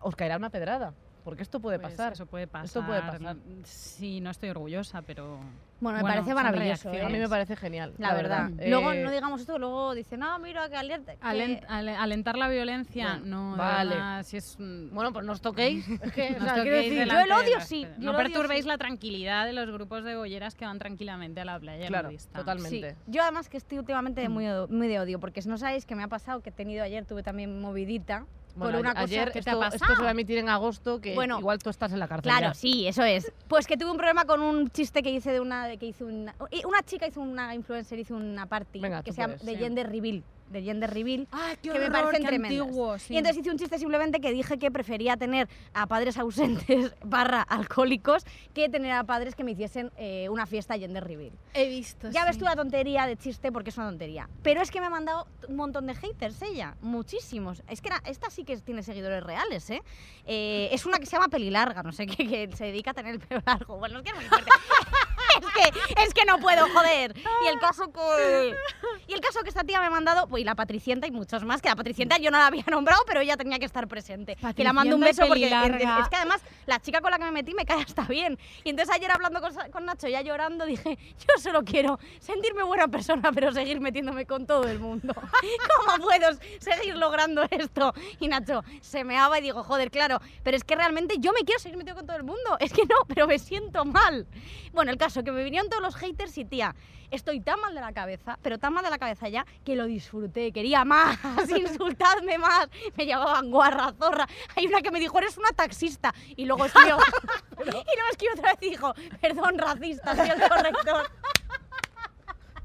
os caerá una pedrada, porque esto puede Pues pasar. Eso puede pasar. Esto puede pasar. Sí, no estoy orgullosa, pero... Bueno, me Bueno, parece maravilloso. ¿eh? A mí me parece genial. La verdad. Eh, Luego no digamos esto, luego dicen, ah, mira, que alerta. que- Alent- ale- alentar la violencia, Bueno, no, vale. verdad, si es... mm, Bueno, pues no os toquéis. Es que, o no sea, os quiero toquéis decir, delante yo el odio las sí, yo No perturbéis sí. la tranquilidad de los grupos de bolleras que van tranquilamente a la playa Claro, totalmente. Sí, yo además que estoy últimamente muy, o- muy de odio, porque si no sabéis que me ha pasado, que he tenido ayer, tuve también movidita, Bueno, por una cosa ayer que te ha esto, esto pasado. se va a emitir en agosto, que Bueno, igual tú estás en la cárcel. Claro, ya. sí, eso es. Pues que tuve un problema con un chiste que hice de una que hizo una y una chica hizo una influencer hizo una party Venga, que se llama de sí. gender reveal, de gender reveal. ¡Ay, qué que me horror, parecen qué tremendas. antiguo! sí. Y entonces hice un chiste simplemente que dije que prefería tener a padres ausentes barra alcohólicos que tener a padres que me hiciesen eh, una fiesta gender reveal. he visto. Ya ves tú la tontería de chiste porque es una tontería. Pero es que me ha mandado un montón de haters ella, muchísimos. Es que era- esta sí que tiene seguidores reales, ¿eh? Eh, Es una que se llama Pelilarga, no sé qué, que se dedica a tener el pelo largo. Bueno, es que es muy fuerte. es, que, es que no puedo, joder. Y el caso que... Y el caso que esta tía me ha mandado, pues y la Patricienta y muchos más, que la Patricienta yo no la había nombrado, pero ella tenía que estar presente. que la mando un beso porque es que además la chica con la que me metí me cae hasta bien. Y entonces ayer hablando con, con Nacho, ya llorando, dije, yo solo quiero sentirme buena persona, pero seguir metiéndome con todo el mundo. ¿Cómo puedo seguir logrando esto? Y Nacho se meaba y digo, joder, claro, pero es que realmente yo me quiero seguir metiendo con todo el mundo. Es que no, pero me siento mal. Bueno, el caso, que me vinieron todos los haters y tía, estoy tan mal de la cabeza, pero tan mal de la cabeza ya, que lo disfruté, quería más, insultadme más, me llamaban guarra, zorra. Hay una que me dijo, eres una taxista, y luego escribió, y luego escribió otra vez y dijo, perdón, racista, soy el corrector.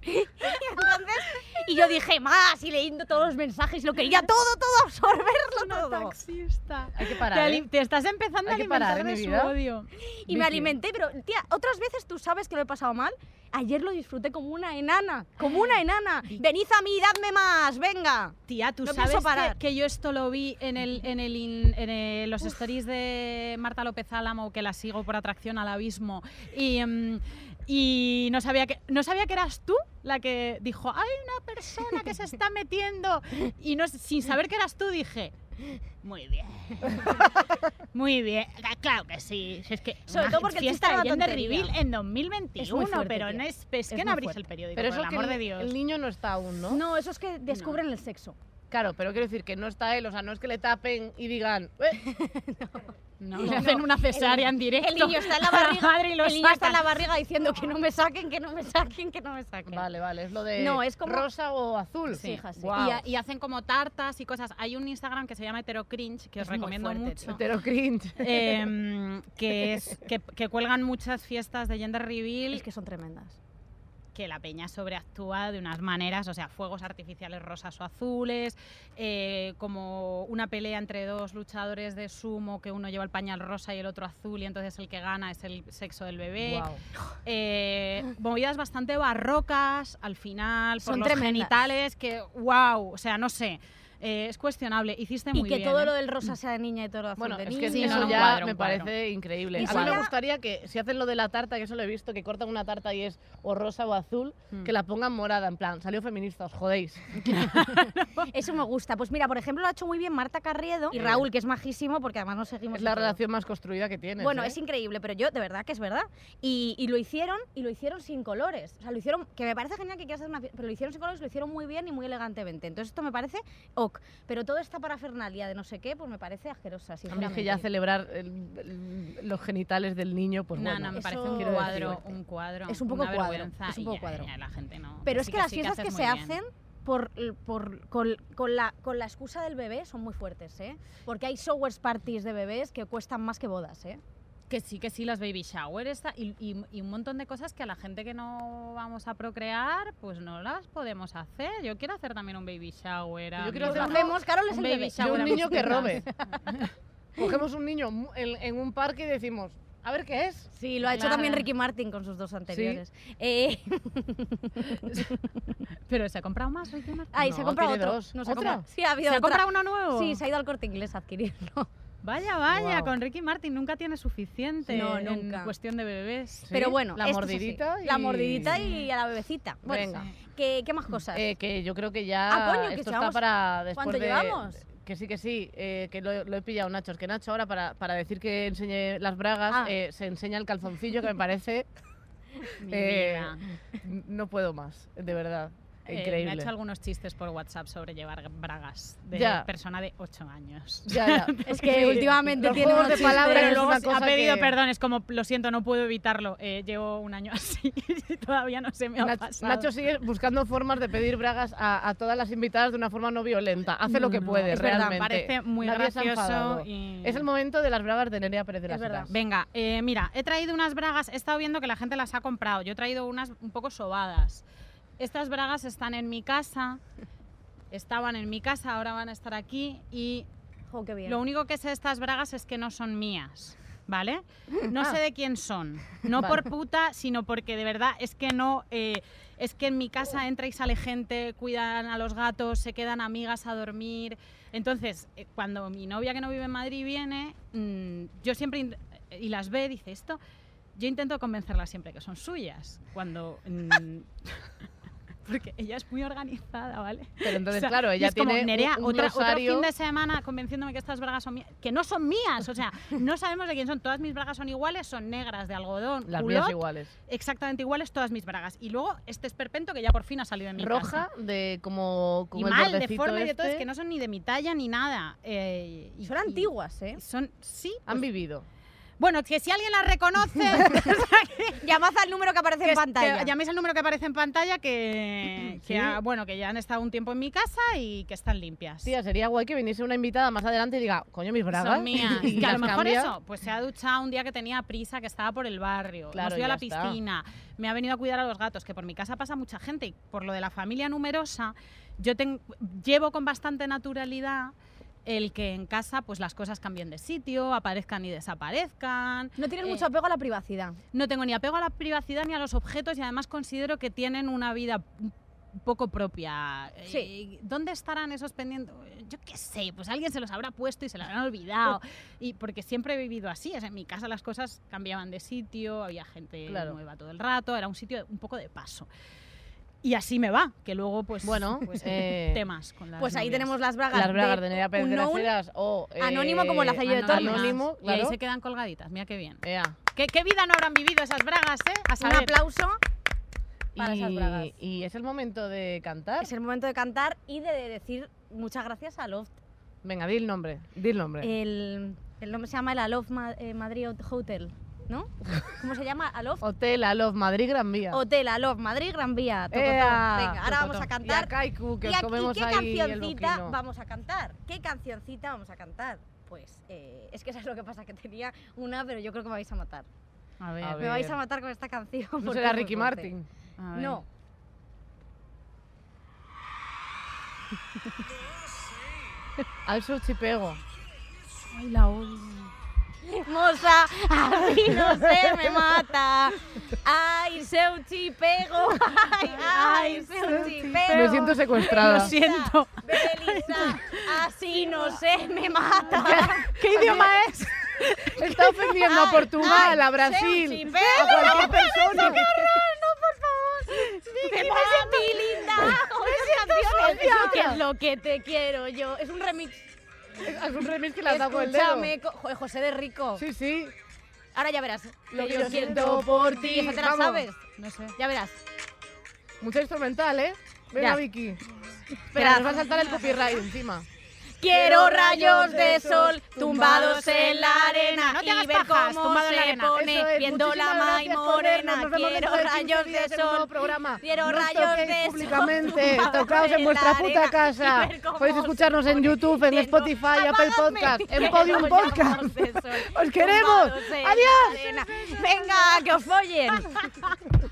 Y entonces, y yo dije más, y leyendo todos los mensajes, lo quería todo, todo, absorberlo Una todo. taxista. Hay que Te, parar. ali- ¿eh? te estás empezando Hay a alimentar parar, ¿eh, de su vida? odio. Y me alimenté, pero tía, otras veces tú sabes que lo he pasado mal. Ayer lo disfruté como una enana, como una enana. Venid a mí, dadme más, venga. Tía, tú No sabes parar. que, que yo esto lo vi en, el, en, el in- en el- los stories de Marta López Álamo, que la sigo por atracción al abismo, y, mm, y no, sabía que, no sabía que eras tú la que dijo, hay una persona que se está metiendo, y no, sin saber que eras tú dije... Muy bien. Muy bien. Claro que sí. Si Es que Sobre todo porque el fiesta de tontería. reveal en 2021, fuerte, pero no es, es que Es no muy abrís fuerte. el periódico, Pero por eso el que amor el, de Dios. el niño no está aún, ¿no? No, eso es que descubren el sexo. Claro, pero quiero decir que no está él, o sea, no es que le tapen y digan, "Eh, No, No, le hacen no. una cesárea en directo. El niño está en la barriga, madre y lo el niño está en la barriga diciendo que no me saquen, que no me saquen, que no me saquen. vale, vale, es lo de No, es como- rosa o azul. Sí, hija, sí. Guau. Y, ha- y hacen como tartas y cosas. Hay un Instagram que se llama Heterocringe, que os Es recomiendo fuerte, mucho. Hetero cringe. em, que, es, que, que cuelgan muchas fiestas de gender reveal Es que son tremendas. Que la peña sobreactúa de unas maneras, o sea, fuegos artificiales rosas o azules, eh, como una pelea entre dos luchadores de sumo, que uno lleva el pañal rosa y el otro azul, y entonces el que gana es el sexo del bebé. Eh, movidas bastante barrocas al final, por Son los tremendas. genitales, que wow, o sea, no sé, eh, es cuestionable. Hiciste muy Y que bien. todo ¿eh? lo del rosa sea de niña y todo lo azul Bueno, de es niño. que Sí, eso no, ya cuadro, me cuadro. parece increíble. Y A mí me gustaría que si hacen lo de la tarta, que eso lo he visto, que cortan una tarta y es o rosa o azul, Mm. que la pongan morada, en plan, salió feminista, os jodéis. Eso me gusta. Pues mira, por ejemplo, lo ha hecho muy bien Marta Carriedo y. Raúl, que es majísimo, porque además nos seguimos. Es la todo. relación más construida que tienes. Bueno, ¿eh? es increíble, pero yo de verdad que es verdad. Y, y lo hicieron y lo hicieron sin colores. O sea, lo hicieron, que me parece genial que quieras hacer una pero lo hicieron sin colores, lo hicieron muy bien y muy elegantemente. Entonces esto me parece ok. Pero toda esta parafernalia de no sé qué, pues me parece asquerosa, A mí es sinceramente. que ya celebrar el- el- los genitales del niño, pues no, bueno. no, me eso- parece un cuadro, un cuadro. Es un poco una cuadro, vergüenza es un poco ya- cuadro. ya la gente no. Pero es que las sí fiestas que, se bien. hacen por, por- con, con la, con la excusa del bebé son muy fuertes, ¿eh? Porque hay showers parties de bebés que cuestan más que bodas, ¿eh? Que sí, que sí, las baby shower esta- y, y- y un montón de cosas que a la gente que no vamos a procrear, pues no las podemos hacer. Yo quiero hacer también un baby shower. a Yo quiero hacer hacemos, Carol es un el baby shower un a niño que robe. Cogemos un niño mu- en, en un parque y decimos, a ver qué es. Sí, lo ha hecho Claro. también Ricky Martin con sus dos anteriores. Eh, Pero se ha comprado más, Ricky Martin? ay, se ha No, comprado otro. dos. No, se ha comprado- Sí, ha habido ¿Se ha otra. comprado uno nuevo? Sí, se ha ido al corte inglés a adquirirlo. Vaya, vaya, con Ricky Martin nunca tiene suficiente No, en nunca. cuestión de bebés. Sí, Pero bueno, la mordidita y... La mordidita y a la bebecita. Bueno, Venga. ¿qué, qué más cosas? Eh, que yo creo que ya Ah, coño, que esto está llevamos- para después ¿Cuánto de... llevamos? Que sí, que sí, eh, que lo, lo he pillado, Nacho. Es que Nacho ahora para, para decir que enseñe las bragas Ah. eh, se enseña el calzoncillo que me parece... Mi eh, vida. no puedo más, de verdad. Eh, Increíble. me ha hecho algunos chistes por WhatsApp sobre llevar bragas de Ya. persona de 8 años. Ya, ya. es que últimamente Los tiene unos de palabras es luego una se- ha cosa pedido que- perdón, es como, lo siento, no puedo evitarlo. Eh, llevo un año así y todavía no se me ha Nach- pasado. Nacho sigue buscando formas de pedir bragas a, a todas las invitadas de una forma no violenta. Hace lo que No, puede, es verdad, realmente. Parece muy Nadie gracioso. y- Es el momento de las bragas de Nerea Pérez de las Es verdad. Venga, eh, mira, he traído unas bragas, he estado viendo que la gente las ha comprado. Yo he traído unas un poco sobadas. Estas bragas están en mi casa, estaban en mi casa, ahora van a estar aquí y Jo, qué bien. lo único que sé de estas bragas es que no son mías, ¿vale? No Ah. sé de quién son, no Vale. por puta, sino porque de verdad es que no... eh, es que en mi casa entra y sale gente, cuidan a los gatos, se quedan amigas a dormir. Entonces, eh, cuando mi novia que no vive en Madrid viene, mm, yo siempre y las ve, dice esto, yo intento convencerla siempre que son suyas. Cuando mm, porque ella es muy organizada, ¿vale? Pero entonces, O sea, claro, ella es como, tiene un- Nerea, un, otra- otro fin de semana convenciéndome que estas bragas son mías, que no son mías, o sea, no sabemos de quién son. Todas mis bragas son iguales, son negras de algodón, Las mías iguales. exactamente iguales todas mis bragas. Y luego este esperpento que ya por fin ha salido en mi Roja, casa. de como, como Y el mal, bordecito deforme y de todo, es este. que no son ni de mi talla ni nada. eh, y- Son y- antiguas, ¿eh? Son, sí. Han pues- vivido. Bueno, que si alguien las reconoce, Llamad al número que aparece que, en pantalla. que llaméis al número que aparece en pantalla, que, que Sí. ha- bueno, que ya han estado un tiempo en mi casa y que están limpias. Tía, sería guay que viniese una invitada más adelante y diga, coño, mis bragas. Son mías. y que a lo mejor cambia. eso, pues se ha duchado un día que tenía prisa, que estaba por el barrio. Claro, Hemos ido a la está. piscina. Me ha venido a cuidar a los gatos, que por mi casa pasa mucha gente. Y por lo de la familia numerosa, yo ten- llevo con bastante naturalidad el que en casa pues las cosas cambien de sitio, aparezcan y desaparezcan. No tienes Eh, mucho apego a la privacidad. No tengo ni apego a la privacidad ni a los objetos y además considero que tienen una vida poco propia. Sí. Eh, ¿Dónde estarán esos pendientes? Yo qué sé, pues alguien se los habrá puesto y se los habrán olvidado. y porque siempre he vivido así, es en mi casa las cosas cambiaban de sitio, había gente Claro. nueva todo el rato, era un sitio un poco de paso. Y así me va, que luego pues, Bueno, pues, eh, temas con las Pues ahí novias. tenemos las bragas. Las bragas de Nerea Pérez de las unknown. Heras o... anónimo como el eh, aceite de. Tormes. Anónimo, Y ahí se quedan colgaditas, mira qué bien. Ea. ¿Qué, qué vida no habrán vivido esas bragas, eh? A Un aplauso. Para esas y, bragas. y es el momento de cantar. Es el momento de cantar y de decir muchas gracias a Loft. Venga, di el nombre. Di el nombre. El, el nombre se llama el Aloft eh, Madrid Hotel, ¿no? ¿Cómo se llama? Aloft Hotel Alof Madrid Gran Vía. Hotel Aloft Madrid Gran Vía. Tocotó. Ea, Venga, ahora vamos a cantar. Y a Kaiku, que ¿Y a- y comemos qué ahí el cancioncita vamos a cantar? ¿Qué cancioncita vamos a cantar? Pues eh, es que sabes lo que pasa, que tenía una, pero yo creo que me vais a matar. A ver, A Me vais a matar con esta canción. No será es Ricky. Martin. a ver. No. Al Chipego. Ay, la odio. Moza, así no se me mata. Ai, seu chipego. Ai, ai, seu chipego. Me siento secuestrada. Lo siento. Belisa, así no se me mata. ¿Qué idioma es? Está ofendiendo a Ay, Portugal, ay, a Brasil, a cualquier persona. no, por favor. Me linda. Esas canciones. socia. ¿Qué es lo que te quiero yo? Es un remix. Es un remix que dado con el dedo. Escúchame, José de Rico. Sí, sí. Ahora ya verás. Lo que yo siento por ti. Esa te la Vamos. sabes. No sé. Ya verás. Mucha instrumental, ¿eh? Venga, Ya. Vicky. Espera, nos va a saltar el copyright encima. Quiero rayos de sol tumbados en la arena no te y ver pajas, cómo tumbado en la se arena. pone Eso es, viendo la vernos, morena. Quiero dentro de 15 rayos de sol. programa. Quiero rayos de sol públicamente, tocaos en vuestra puta casa. Podéis escucharnos en YouTube, en Spotify, Apple Podcast, en Podium Podcast. ¡Os queremos! ¡Adiós! Venga, que os follen.